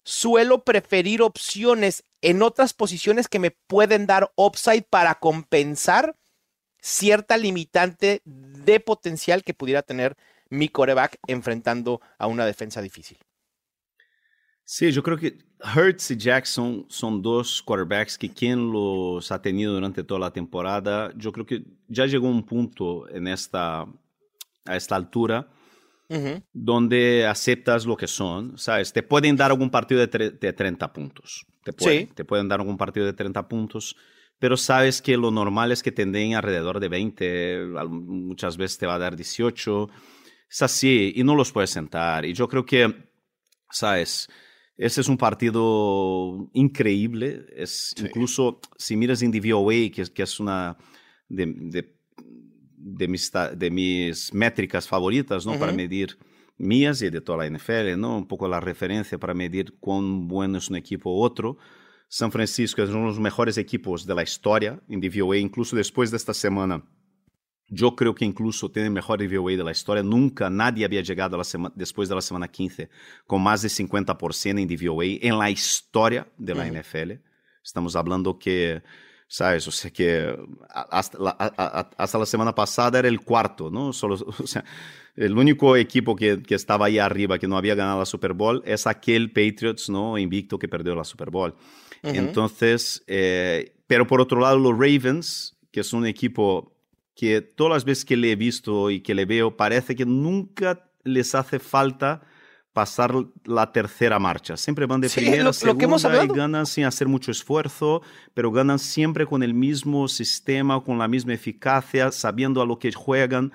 S2: suelo preferir opciones en otras posiciones que me pueden dar upside para compensar cierta limitante de potencial que pudiera tener mi coreback enfrentando a una defensa difícil.
S3: Sí, yo creo que Hurts y Jackson son dos quarterbacks que quien los ha tenido durante toda la temporada, yo creo que ya llegó un punto en esta, a esta altura donde aceptas lo que son, ¿sabes? Te pueden dar algún partido de, de 30 puntos, te pueden, te pueden dar algún partido de 30 puntos, pero sabes que lo normal es que te den alrededor de 20, muchas veces te va a dar 18, es así, y no los puedes sentar, y yo creo que, ¿sabes? Este es un partido increíble. Es incluso si miras en DVOA, que, que es una de, de, de, mis, de mis métricas favoritas, ¿no? Para medir mías y de toda la NFL, ¿no? Un poco la referencia para medir cuán bueno es un equipo u otro. San Francisco es uno de los mejores equipos de la historia en DVOA, incluso después de esta semana yo creo que incluso tiene mejor DVOA de la historia. Nunca nadie había llegado a la semana, después de la semana 15 con más de 50% en DVOA en la historia de la NFL. Estamos hablando que, ¿sabes? O sea, que hasta la, hasta la semana pasada era el cuarto, ¿no? Solo, *laughs* o sea, el único equipo que, que, estaba ahí arriba que no había ganado la Super Bowl es aquel Patriots, ¿no? Invicto que perdió la Super Bowl. Entonces, eh, pero por otro lado, los Ravens, que es un equipo que todas las veces que le he visto y que le veo, parece que nunca les hace falta pasar la tercera marcha. Siempre van de primera, segunda y ganan sin hacer mucho esfuerzo, pero ganan siempre con el mismo sistema, con la misma eficacia, sabiendo a lo que juegan.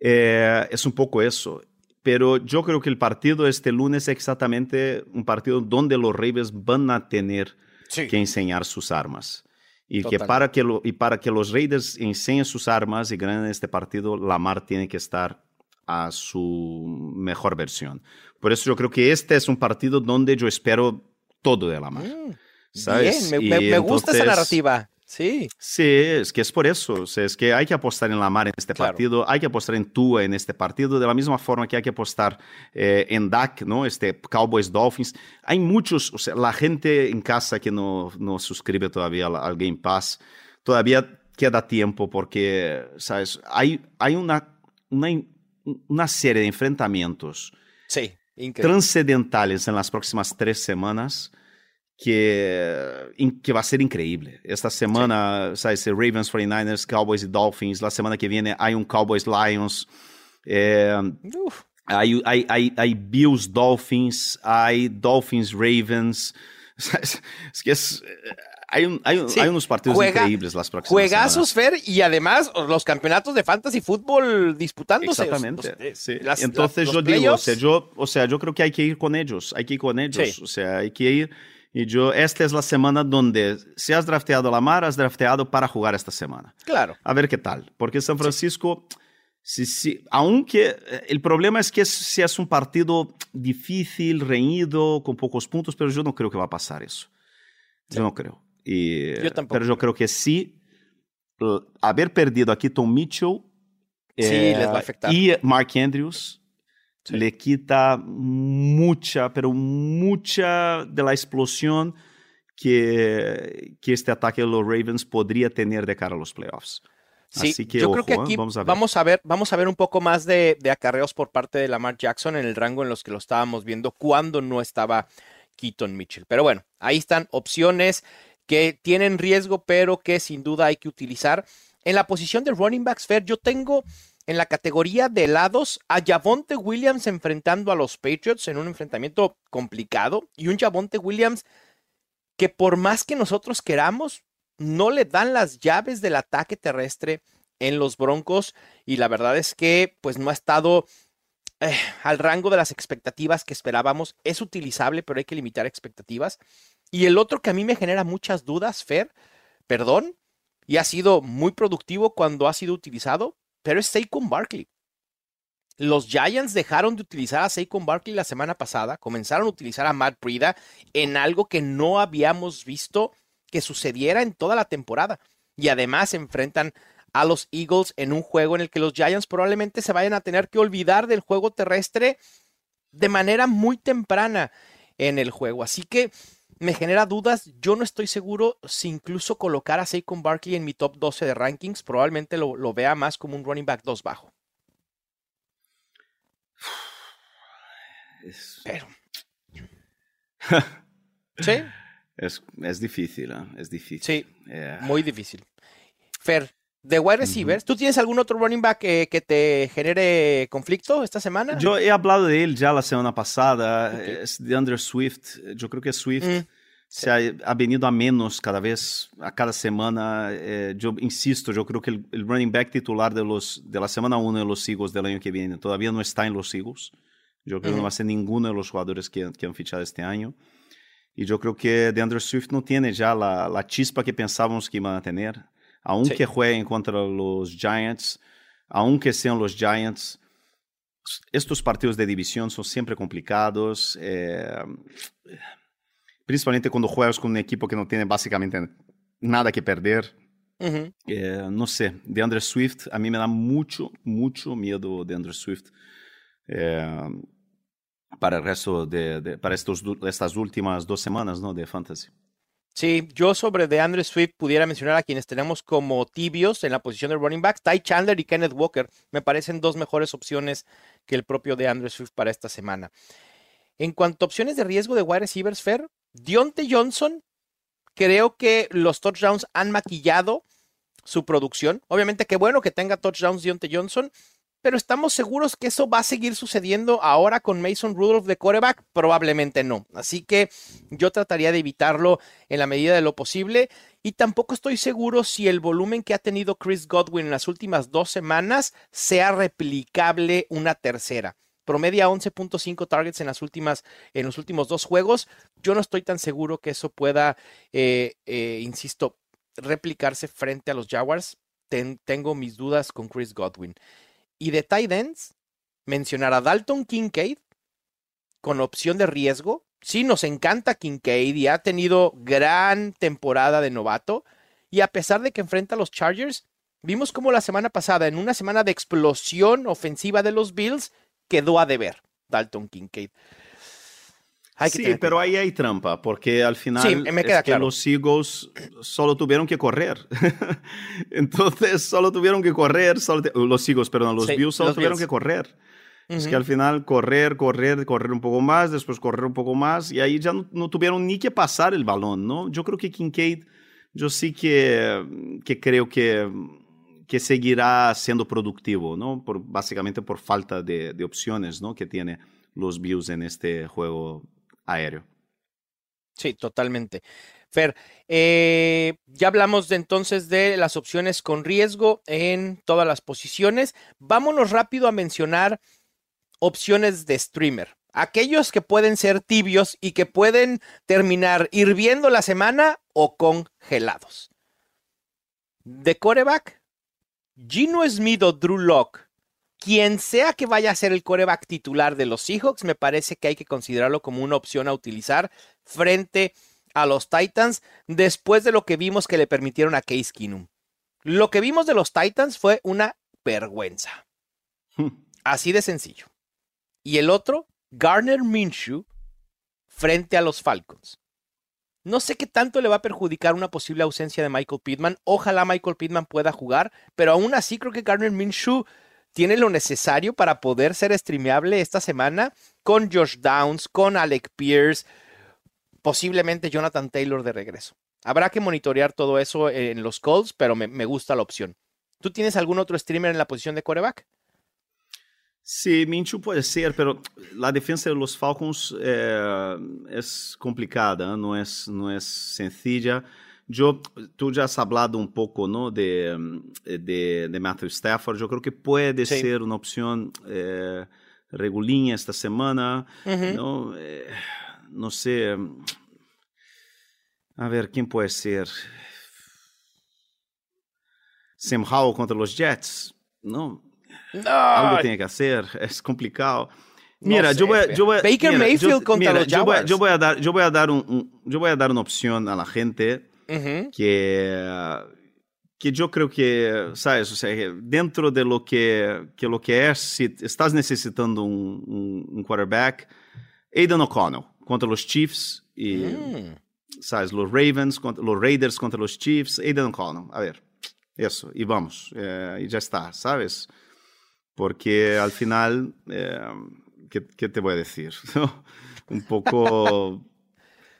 S3: Eh, es un poco eso. Pero yo creo que el partido este lunes es exactamente un partido donde los Ravens van a tener que enseñar sus armas. Y que, para que lo, y para que los Raiders enseñen sus armas y ganen este partido, Lamar tiene que estar a su mejor versión. Por eso yo creo que este es un partido donde yo espero todo de Lamar. Mm.
S2: Bien, me, gusta esa narrativa. Sí.
S3: Sí, es que es por eso. es que hay que apostar en Lamar en este partido, hay que apostar en Tua en este partido, de la misma forma que hay que apostar eh, en Dak, ¿no? Este Cowboys Dolphins. Hay muchos, o sea, la gente en casa que no, no suscribe todavía al, Game Pass, todavía queda tiempo porque, ¿sabes? Hay, hay una, una, una serie de enfrentamientos
S2: sí,
S3: trascendentales en las próximas tres semanas que, que va a ser increíble. Esta semana, sí. ¿sabes? Ravens, 49ers, Cowboys y Dolphins. La semana que viene hay un Cowboys Lions. Eh, hay, hay, hay, hay, Bills Dolphins, hay Dolphins Ravens. Es que es. Hay, un, hay, sí. hay, unos partidos Juega, increíbles las próximas
S2: Juegazos, Fer, y además los campeonatos de fantasy fútbol disputándose.
S3: Exactamente. Los, sí. las, Entonces las, yo digo, o sea yo, o sea, yo creo que hay que ir con ellos, hay que ir con ellos. Sí. O sea, hay que ir y yo, esta es la semana donde, si has drafteado a Lamar, has drafteado para jugar esta semana.
S2: Claro.
S3: A ver qué tal. Porque San Francisco, sí. si, si, aunque eh, el problema es que si es un partido difícil, reñido, con pocos puntos, pero yo no creo que va a pasar eso. Sí. Yo no creo. Y,
S2: yo tampoco.
S3: Pero yo creo que sí, haber perdido aquí Tom Mitchell
S2: sí, eh, les va a afectar.
S3: y Mark Andrews Sí. le quita mucha, pero mucha de la explosión que, que este ataque de los Ravens podría tener de cara a los playoffs.
S2: Sí,
S3: Así que,
S2: yo
S3: ojo,
S2: creo que aquí
S3: ¿eh? vamos, a ver.
S2: vamos, a ver. vamos a ver un poco más de, de, acarreos por parte de Lamar Jackson en el rango en los que lo estábamos viendo cuando no estaba Keaton Mitchell. Pero bueno, ahí están opciones que tienen riesgo, pero que sin duda hay que utilizar. En la posición de running backs, Fair, yo tengo en la categoría de lados a Javonte Williams enfrentando a los Patriots en un enfrentamiento complicado y un Javonte Williams que por más que nosotros queramos, no le dan las llaves del ataque terrestre en los Broncos y la verdad es que pues no ha estado eh, al rango de las expectativas que esperábamos. Es utilizable, pero hay que limitar expectativas. Y el otro que a mí me genera muchas dudas, Fer, perdón, y ha sido muy productivo cuando ha sido utilizado, pero es Saquon Barkley. Los Giants dejaron de utilizar a Saquon Barkley la semana pasada, comenzaron a utilizar a Matt Breida en algo que no habíamos visto que sucediera en toda la temporada. Y además enfrentan a los Eagles en un juego en el que los Giants probablemente se vayan a tener que olvidar del juego terrestre de manera muy temprana en el juego. Así que me genera dudas. Yo no estoy seguro si incluso colocar a Saquon Barkley en mi top 12 de rankings. Probablemente lo, lo vea más como un running back 2 bajo.
S3: Es...
S2: Pero. *laughs* sí.
S3: Es, es difícil, ¿eh? es difícil.
S2: Sí, eh. muy difícil. Fer, de wide receivers, ¿tú tienes algún otro running back que, que, te genere conflicto esta semana?
S3: Yo he hablado de él ya la semana pasada, okay. es de Andrew Swift. Yo creo que Swift mm. se ha, ha, venido a menos cada vez, a cada semana. Eh, yo insisto, yo creo que el, el, running back titular de, los, de la semana 1 de los Eagles del año que viene todavía no está en los Eagles. Yo creo mm -hmm. que no va a ser ninguno de los jugadores que, que han fichado este año. Y yo creo que DeAndre Swift no tiene ya la, la chispa que pensábamos que iban a tener. Aunque sí. jueguen contra los Giants, aunque sean los Giants, estos partidos de división son siempre complicados. Eh, principalmente cuando juegas con un equipo que no tiene básicamente nada que perder. Uh -huh. eh, no sé, DeAndre Swift, a mí me da mucho, mucho miedo DeAndre Swift. Eh, para el resto de, de para estos, estas últimas dos semanas ¿no? de Fantasy.
S2: Sí, yo sobre DeAndre Swift pudiera mencionar a quienes tenemos como tibios en la posición de running back, Ty Chandler y Kenneth Walker. Me parecen dos mejores opciones que el propio DeAndre Swift para esta semana. En cuanto a opciones de riesgo de wide receivers, Fer, Dionte Johnson, creo que los touchdowns han maquillado su producción. Obviamente, qué bueno que tenga touchdowns Dionte Johnson, pero estamos seguros que eso va a seguir sucediendo ahora con Mason Rudolph de quarterback, probablemente no. Así que yo trataría de evitarlo en la medida de lo posible y tampoco estoy seguro si el volumen que ha tenido Chris Godwin en las últimas dos semanas sea replicable una tercera. Promedia 11.5 targets en en los últimos dos juegos. Yo no estoy tan seguro que eso pueda, eh, eh, insisto, replicarse frente a los Jaguars. Ten, tengo mis dudas con Chris Godwin. Y de tight ends, mencionar a Dalton Kincaid con opción de riesgo. Sí, nos encanta Kincaid y ha tenido gran temporada de novato. Y a pesar de que enfrenta a los Chargers, vimos como la semana pasada, en una semana de explosión ofensiva de los Bills, quedó a deber Dalton Kincaid.
S3: Hay que sí, tener... pero ahí hay trampa, porque al final
S2: sí, me queda
S3: es que
S2: claro.
S3: los Eagles solo tuvieron que correr. *laughs* Entonces, solo tuvieron que correr, solo te... los Eagles, perdón, los
S2: Sí,
S3: Bills solo
S2: los
S3: tuvieron
S2: Bills.
S3: que correr. Es
S2: Ujú.
S3: que al final correr, correr, correr un poco más, después correr un poco más, y ahí ya no, no tuvieron ni que pasar el balón, ¿no? Yo creo que Kincaid, yo sí que, que creo que, que seguirá siendo productivo, ¿no? Por, básicamente por falta de, de opciones, ¿no? Que tiene los Bills en este juego aéreo.
S2: Sí, totalmente. Fer, eh, ya hablamos de, entonces de las opciones con riesgo en todas las posiciones. Vámonos rápido a mencionar opciones de streamer. Aquellos que pueden ser tibios y que pueden terminar hirviendo la semana o congelados. De coreback, Gino Smith o Drew Locke quien sea que vaya a ser el coreback titular de los Seahawks, me parece que hay que considerarlo como una opción a utilizar frente a los Titans después de lo que vimos que le permitieron a Case Keenum. Lo que vimos de los Titans fue una vergüenza. *laughs* Así de sencillo. Y el otro, Garner Minshew, frente a los Falcons. No sé qué tanto le va a perjudicar una posible ausencia de Michael Pittman. Ojalá Michael Pittman pueda jugar, pero aún así creo que Garner Minshew tiene lo necesario para poder ser streameable esta semana con Josh Downs, con Alec Pierce, posiblemente Jonathan Taylor de regreso. Habrá que monitorear todo eso en los calls, pero me, gusta la opción. ¿Tú tienes algún otro streamer en la posición de coreback?
S3: Sí, Minshew puede ser, pero la defensa de los Falcons eh, es complicada, no es, no es sencilla. Yo, tú ya has hablado un poco ¿no? de, de, de Matthew Stafford. Yo creo que puede
S2: Sí.
S3: ser una opción eh, regulinha esta semana.
S2: Ujú.
S3: ¿no? Eh, no sé. A ver, ¿quién puede ser? Sam Howell contra los Jets. No, algo tiene que hacer, *laughs* es complicado. Mira, yo voy, a- yo voy a-
S2: Baker
S3: mira,
S2: Mayfield
S3: yo-
S2: contra
S3: mira,
S2: los
S3: yo voy, a-
S2: Jaguars.
S3: yo voy a dar, yo voy a dar un, un- yo voy a dar una opción a la gente
S2: ujú.
S3: que que yo creo que, sabes, sea, que dentro de lo que, que lo que es, si estás necesitando un, un, un quarterback, Aidan O'Connell contra los Chiefs y,
S2: Mm.
S3: sabes, los Ravens, contra, los Raiders contra los Chiefs, Aidan O'Connell, a ver, eso, y vamos, eh, y ya está, ¿sabes? Porque al final, eh, ¿qué, qué te voy a decir? un *laughs* poco...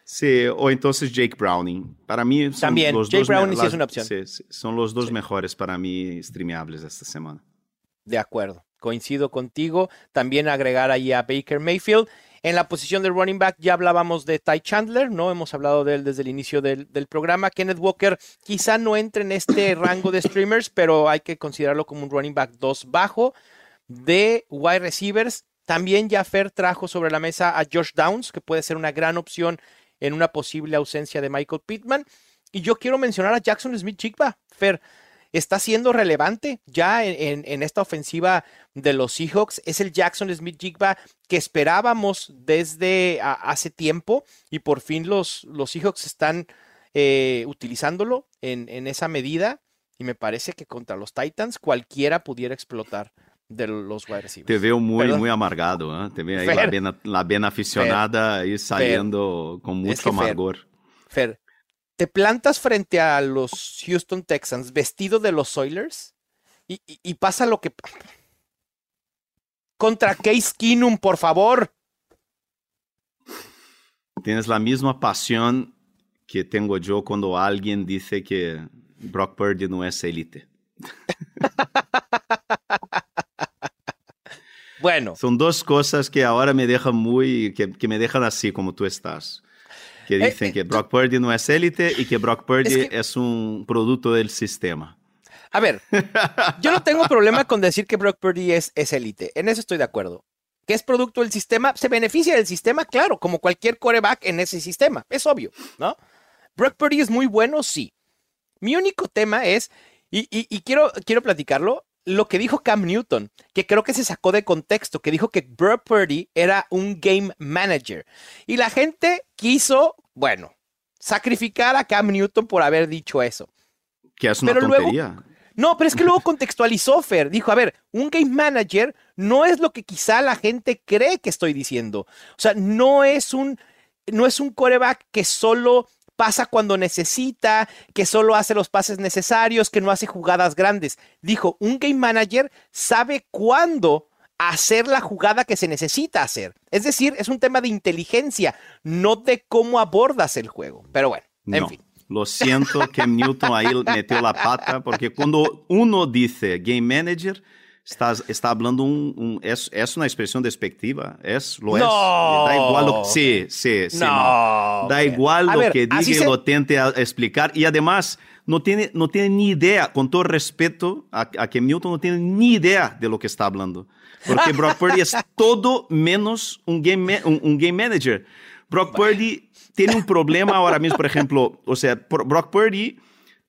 S3: Sí, o entonces Jake Browning. Para mí son
S2: También,
S3: los
S2: Jake
S3: dos
S2: Browning sí
S3: las-
S2: es una opción.
S3: sí, sí, son los dos mejores para mí streameables esta semana.
S2: De acuerdo, coincido contigo. También agregar ahí a Baker Mayfield. En la posición de running back ya hablábamos de Ty Chandler, ¿no? Hemos hablado de él desde el inicio del, del programa. Kenneth Walker quizá no entre en este *coughs* rango de streamers, pero hay que considerarlo como un running back 2 bajo. De wide receivers, también ya Fer trajo sobre la mesa a Josh Downs, que puede ser una gran opción en una posible ausencia de Michael Pittman. Y yo quiero mencionar a Jackson Smith Chigba. Fer, está siendo relevante ya en, esta ofensiva de los Seahawks. Es el Jackson Smith Jigba que esperábamos desde hace tiempo y por fin los, Seahawks están eh, utilizándolo en esa medida. Y me parece que contra los Titans cualquiera pudiera explotar de los wide receivers.
S3: Te veo muy, muy amargado, ¿eh? Te veo ahí
S2: Fer.
S3: la bien, la bien aficionada ahí saliendo con mucho
S2: Es que Fer-
S3: amargor.
S2: Fer, te plantas frente a los Houston Texans vestido de los Oilers y, y- y pasa lo que... Contra Case Keenum, por favor.
S3: Tienes la misma pasión que tengo yo cuando alguien dice que Brock Purdy no es élite. *laughs*
S2: Bueno,
S3: Son dos cosas que ahora me dejan muy, que, que me dejan así como tú estás. Que
S2: Eh,
S3: dicen
S2: eh,
S3: que Brock Purdy no es élite y que Brock Purdy
S2: Es
S3: un producto del sistema.
S2: a ver, yo no tengo problema con decir que Brock Purdy es es élite. En eso estoy de acuerdo. Que es producto del sistema, se beneficia del sistema, claro, como cualquier coreback en ese sistema. Es obvio, ¿no? Brock Purdy es muy bueno, sí. Mi único tema es, y, y- y quiero, quiero platicarlo, lo que dijo Cam Newton, que creo que se sacó de contexto, que dijo que Brock Purdy era un game manager. Y la gente quiso, bueno, sacrificar a Cam Newton por haber dicho eso.
S3: Que es una
S2: Pero luego-
S3: tontería.
S2: No, pero es que luego *laughs* contextualizó Fer. Dijo, a ver, un game manager no es lo que quizá la gente cree que estoy diciendo. O sea, no es un, no es un coreback que solo pasa cuando necesita, que solo hace los pases necesarios, que no hace jugadas grandes. Dijo, un game manager sabe cuándo hacer la jugada que se necesita hacer. Es decir, es un tema de inteligencia, no de cómo abordas el juego. Pero bueno, en
S3: No.
S2: fin.
S3: Lo siento, Cam Newton ahí metió la pata, porque cuando uno dice game manager, estás, está hablando un, un- es, es una expresión despectiva, es, lo es.
S2: No.
S3: Da igual lo sí, sí, sí,
S2: No,
S3: no. Da igual
S2: A
S3: lo
S2: ver,
S3: que diga
S2: se-
S3: lo tente a explicar. Y además, no tiene, no tiene ni idea, con todo respeto a, a Cam Newton, no tiene ni idea de lo que está hablando. Porque *laughs* Brock Purdy es todo menos un game, un, un game manager. Brock Purdy tiene un problema ahora mismo, por ejemplo, o sea, por- Brock Purdy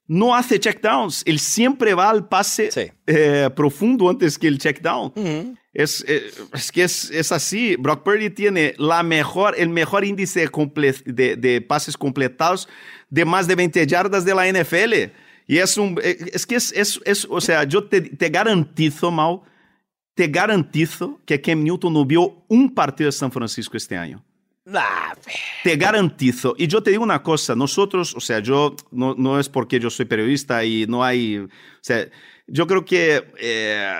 S3: no hace checkdowns, él siempre va al pase
S2: Sí.
S3: eh, profundo antes que el checkdown. Es, eh, es que es, es así. Brock Purdy tiene la mejor, el mejor índice de, comple- de- de pases completados de más de 20 yardas de la NFL. Y es un. eh, Es que es. es- es- o sea, yo te, te garantizo, Mal, te garantizo que Cam Newton no vio un partido de San Francisco este año.
S2: Ah.
S3: Te garantizo. Y yo te digo una cosa, nosotros, o sea, yo, no, no es porque yo soy periodista y no hay, o sea, yo creo que eh,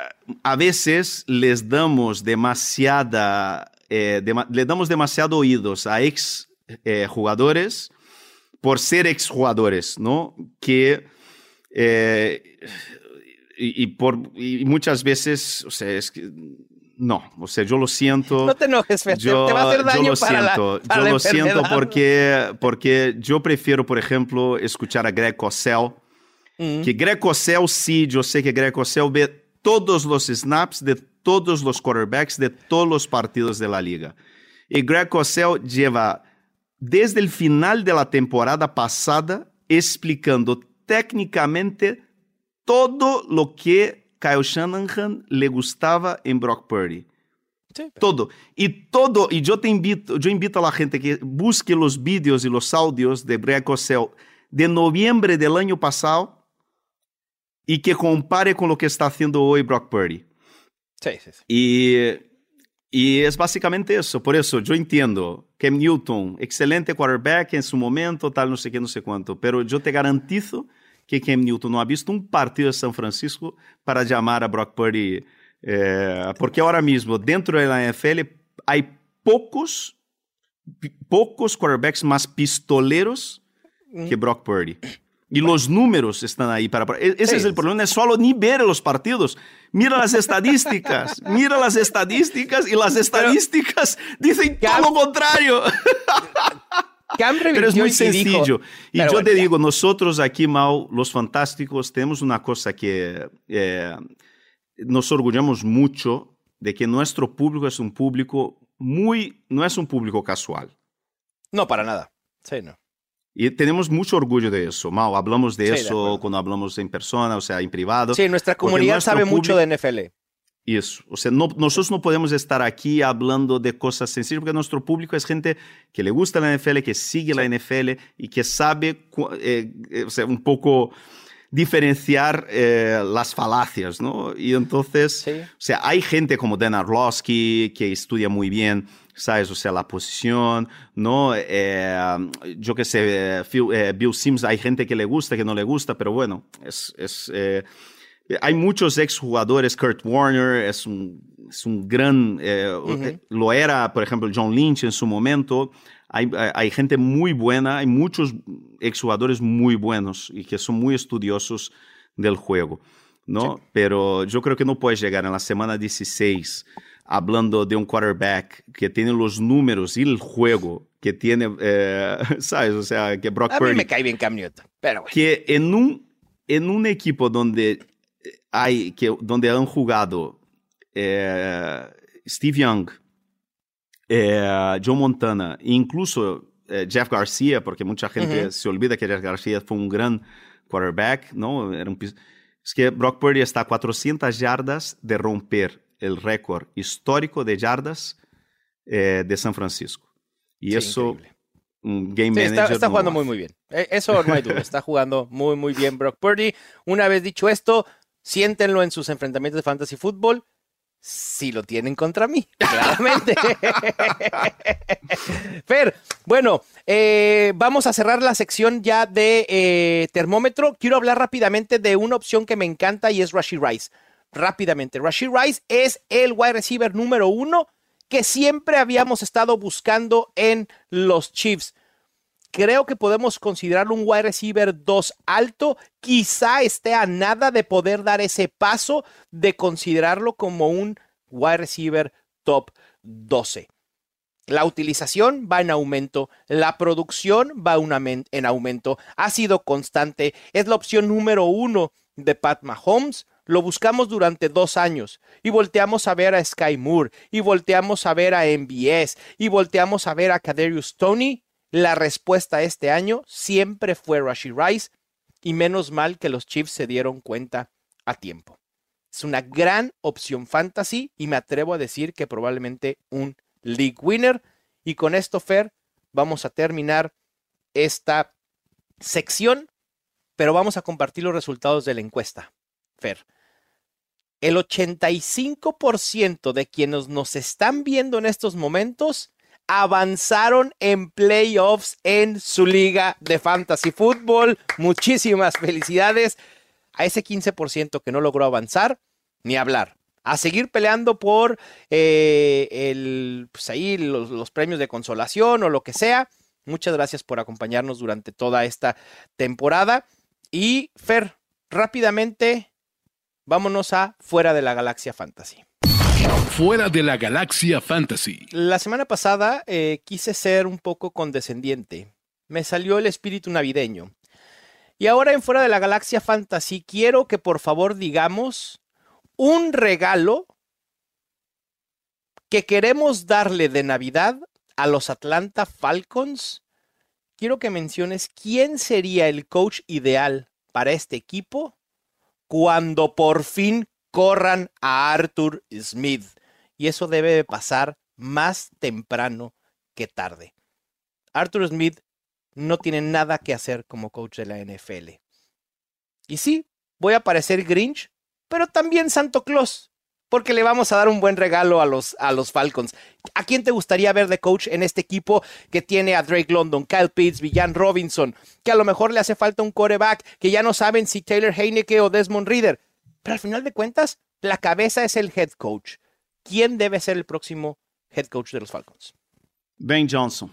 S3: a veces les damos demasiada, eh, dema- le damos demasiado oídos a ex eh, jugadores por ser ex jugadores, ¿no? Que eh, y, y por y muchas veces, o sea, es que no, o sea, yo lo siento.
S2: No te enojes, Fer, te-
S3: Yo,
S2: te va a hacer daño
S3: yo lo
S2: para la-
S3: siento,
S2: para
S3: yo
S2: la
S3: lo siento porque, porque yo prefiero, por ejemplo, escuchar a Greg Cosell.
S2: Mm.
S3: Que Greg Cosell, sí, yo sé que Greg Cosell ve todos los snaps de todos los quarterbacks de todos los partidos de la liga. Y Greg Cosell lleva desde el final de la temporada pasada explicando técnicamente todo lo que Kyle Shanahan le gustaba en Brock Purdy.
S2: Sí.
S3: Todo. Y todo, y yo te invito, yo invito a la gente que busque los vídeos y los audios de Greg Cosell de noviembre del año pasado y que compare con lo que está haciendo hoy Brock Purdy.
S2: Sí, sí, sí.
S3: Y, y es básicamente eso. Por eso yo entiendo Cam Newton, excelente quarterback en su momento, tal, no sé qué, no sé cuánto. Pero yo te garantizo que Cam Newton no ha visto un partido de San Francisco para llamar a Brock Purdy. eh, porque ahora mismo, dentro de la NFL, hay pocos pocos quarterbacks más pistoleros que Brock Purdy. Y los números están ahí para... e-, Ese es el problema, es solo ni ver los partidos. Mira las estadísticas, mira las estadísticas y las estadísticas dicen todo lo contrario. *laughs* Pero es muy sencillo. Y, yo te digo, nosotros aquí, Mau, los fantásticos, tenemos una cosa que eh, nos orgullamos mucho de que nuestro público es un público muy, no es un público casual.
S2: No, para nada. Sí, no.
S3: Y tenemos mucho orgullo de eso, Mau. Hablamos de eso cuando hablamos en persona, o sea, en privado.
S2: Sí, nuestra comunidad sabe mucho de NFL.
S3: Eso. O sea, no, nosotros no podemos estar aquí hablando de cosas sencillas porque nuestro público es gente que le gusta la NFL, que sigue la NFL y que sabe eh, eh, o sea, un poco diferenciar eh, las falacias, ¿no? Y entonces, o sea, hay gente como Dan Arlovsky que estudia muy bien ¿sabes? O sea, la posición, ¿no? Eh, yo qué sé, eh, Bill Sims, hay gente que le gusta, que no le gusta, pero bueno, es... es eh, hay muchos exjugadores, Kurt Warner es un, es un gran, lo era, por ejemplo, John Lynch en su momento. Hay, hay, gente muy buena, hay muchos exjugadores muy buenos y que son muy estudiosos del juego, ¿no? Pero yo creo que no puedes llegar en la semana 16 hablando de un quarterback que tiene los números y el juego que tiene, eh, *laughs* ¿sabes? O sea, que Brock
S2: A mí me cae bien Cam Newton, pero
S3: Que en un, en un equipo donde, hay, que, donde han jugado eh, Steve Young, eh, Joe Montana, incluso Jeff Garcia, porque mucha gente se olvida que Jeff Garcia fue un gran quarterback, ¿no? Era un, es que Brock Purdy está a 400 yardas de romper el récord histórico de yardas de San Francisco. Y sí, eso, un game
S2: sí. Está, está jugando muy, muy bien. E, eso no hay duda. Está jugando muy, muy bien Brock Purdy. Una vez dicho esto, siéntenlo en sus enfrentamientos de fantasy fútbol. Si lo tienen contra mí, *laughs* claramente. *laughs* Fer, bueno, eh, vamos a cerrar la sección ya de eh, termómetro. Quiero hablar rápidamente de una opción que me encanta y es Rashi Rice rápidamente. Rashid Rice es el wide receiver número uno que siempre habíamos estado buscando en los Chiefs. Creo que podemos considerarlo un wide receiver 2 alto. Quizá esté a nada de poder dar ese paso de considerarlo como un wide receiver top 12. La utilización va en aumento, la producción va en aumento, ha sido constante, es la opción número uno de Pat Mahomes lo buscamos durante dos años y volteamos a ver a Sky Moore y volteamos a ver a MBS y volteamos a ver a Kaderius Tony. La respuesta este año siempre fue Rashi Rice y menos mal que los Chiefs se dieron cuenta a tiempo. Es una gran opción fantasy y me atrevo a decir que probablemente un league winner. Y con esto, Fer, vamos a terminar esta sección, pero vamos a compartir los resultados de la encuesta. Fer, el 85% de quienes nos están viendo en estos momentos avanzaron en playoffs en su liga de fantasy fútbol. Muchísimas felicidades a ese 15% que no logró avanzar, ni hablar. A seguir peleando por eh, el, pues ahí los, los premios de consolación o lo que sea. Muchas gracias por acompañarnos durante toda esta temporada. Y Fer, rápidamente, vámonos a Fuera de la Galaxia Fantasy.
S1: Fuera de la Galaxia Fantasy.
S2: La semana pasada eh, quise ser un poco condescendiente. Me salió el espíritu navideño. Y ahora en Fuera de la Galaxia Fantasy quiero que por favor digamos un regalo que queremos darle de Navidad a los Atlanta Falcons. Quiero que menciones quién sería el coach ideal para este equipo cuando por fin corran a Arthur Smith. Y eso debe de pasar más temprano que tarde. Arthur Smith no tiene nada que hacer como coach de la NFL. Y sí, voy a parecer Grinch, pero también Santo Claus porque le vamos a dar un buen regalo a los, a los Falcons. ¿A quién te gustaría ver de coach en este equipo que tiene a Drake London, Kyle Pitts, Villan Robinson, que a lo mejor le hace falta un coreback, que ya no saben si Taylor Heineke o Desmond Reader? Pero al final de cuentas, la cabeza es el head coach. ¿Quién debe ser el próximo head coach de los Falcons?
S3: Ben Johnson.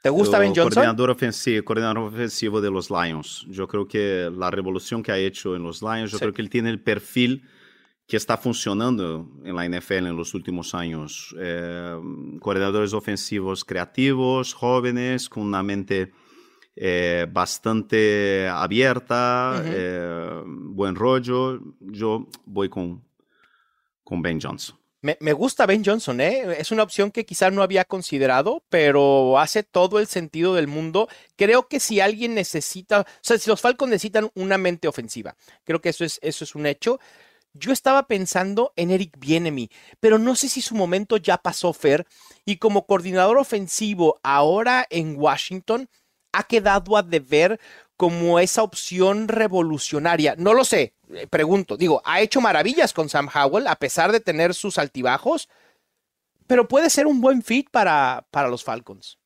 S2: ¿Te gusta Ben Johnson?
S3: Coordinador ofensivo, coordinador ofensivo de los Lions. Yo creo que la revolución que ha hecho en los Lions, yo creo que él tiene el perfil que está funcionando en la NFL en los últimos años. Eh, coordinadores ofensivos creativos, jóvenes, con una mente eh, bastante abierta, eh, buen rollo. Yo voy con, con Ben Johnson.
S2: Me, gusta Ben Johnson, ¿eh? Es una opción que quizás no había considerado, pero hace todo el sentido del mundo. Creo que si alguien necesita, o sea, si los Falcons necesitan una mente ofensiva, creo que eso es, eso es un hecho. Yo estaba pensando en Eric Bienemy, pero no sé si su momento ya pasó, Fer, y como coordinador ofensivo ahora en Washington, ha quedado a deber como esa opción revolucionaria. No lo sé, eh, pregunto, digo, ha hecho maravillas con Sam Howell a pesar de tener sus altibajos, pero puede ser un buen fit para, para los Falcons.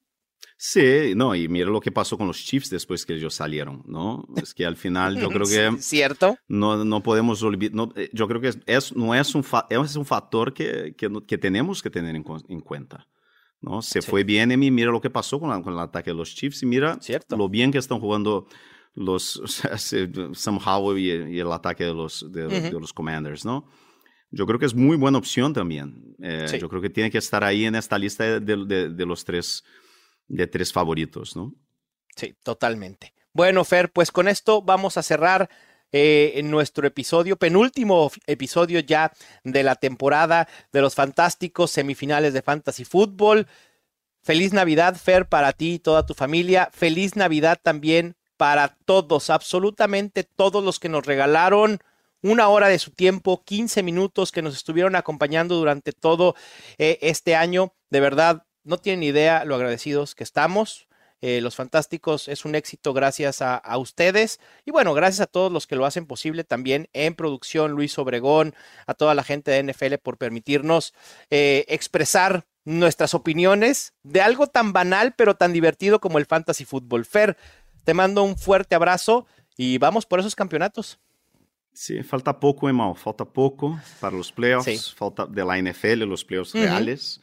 S3: Sí, no, y mira lo que pasó con los Chiefs después que ellos salieron, ¿no? Es que al final yo creo *laughs* que...
S2: ¿Cierto?
S3: No, no podemos olvidar, no, eh, yo creo que es, no es un, es un factor que, que, que tenemos que tener en, en cuenta. ¿No? Se fue bien en mí, mira lo que pasó con, con, el ataque de los Chiefs y mira
S2: ¿Cierto?
S3: lo bien que están jugando los *laughs* o sea, Sam Howell y, y, el ataque de los, de, uh -huh. de, los Commanders, ¿no? Yo creo que es muy buena opción también. Eh, sí. Yo creo que tiene que estar ahí en esta lista de, de los tres de tres favoritos, ¿no?
S2: Sí, totalmente. Bueno, Fer, pues con esto vamos a cerrar eh, nuestro episodio, penúltimo episodio ya de la temporada de los fantásticos semifinales de Fantasy Football. Feliz Navidad, Fer, para ti y toda tu familia. Feliz Navidad también para todos, absolutamente todos los que nos regalaron una hora de su tiempo, 15 minutos que nos estuvieron acompañando durante todo eh, este año. De verdad, no tienen idea lo agradecidos que estamos. Eh, los Fantásticos es un éxito gracias a, a, ustedes y bueno, gracias a todos los que lo hacen posible también en producción, Luis Obregón, a toda la gente de NFL por permitirnos eh, expresar nuestras opiniones de algo tan banal pero tan divertido como el Fantasy Football. Fer, te mando un fuerte abrazo y vamos por esos campeonatos.
S3: Sí, falta poco, Emao, falta poco para los playoffs, sí. falta de la NFL, los playoffs uh -huh. reales.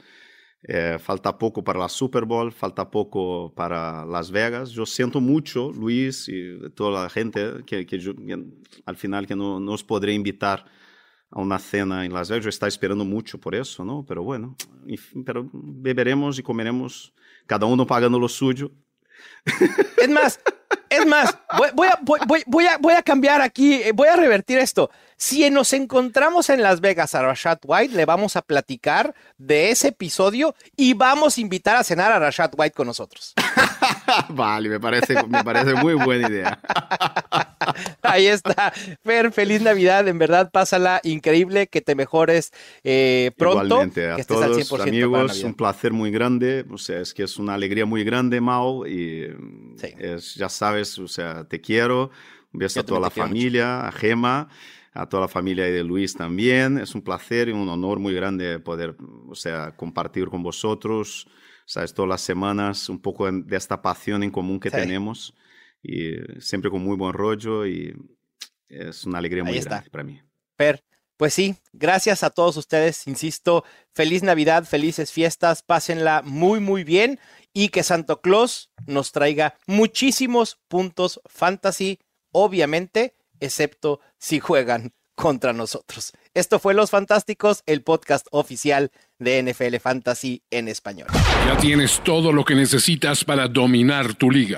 S3: Eh, falta poco para la Super Bowl, falta poco para Las Vegas. Yo siento mucho, Luis y toda la gente, que, que, que al final que no nos podré invitar a una cena en Las Vegas. Yo estaba esperando mucho por eso, ¿no? Pero bueno, pero beberemos y comeremos, cada uno pagando lo suyo.
S2: Es más, más, voy, a, voy, a, voy a cambiar aquí, voy a revertir esto. Si nos encontramos en Las Vegas a Rashad White, le vamos a platicar de ese episodio y vamos a invitar a cenar a Rashad White con nosotros. *laughs*
S3: vale, me parece, me parece muy buena idea.
S2: Ahí está. Fer, feliz Navidad. En verdad, pásala increíble, que te mejores eh, pronto.
S3: Igualmente, a
S2: que
S3: estés todos, al 100% amigos, un placer muy grande. O sea, es que es una alegría muy grande, Mao. Y sí. es, ya sabes, o sea, te quiero. Un beso a toda la familia, mucho. a Gema a toda la familia de Luis también. Es un placer y un honor muy grande poder, o sea, compartir con vosotros, sabes, todas las semanas un poco de esta pasión en común que sí. tenemos y siempre con muy buen rollo y es una alegría muy grande para mí.
S2: Per, pues sí, gracias a todos ustedes, insisto, feliz Navidad, felices fiestas, pásenla muy muy bien y que Santo Claus nos traiga muchísimos puntos fantasy, obviamente excepto si juegan contra nosotros. Esto fue Los Fantásticos, el podcast oficial de NFL Fantasy en español.
S1: Ya tienes todo lo que necesitas para dominar tu liga.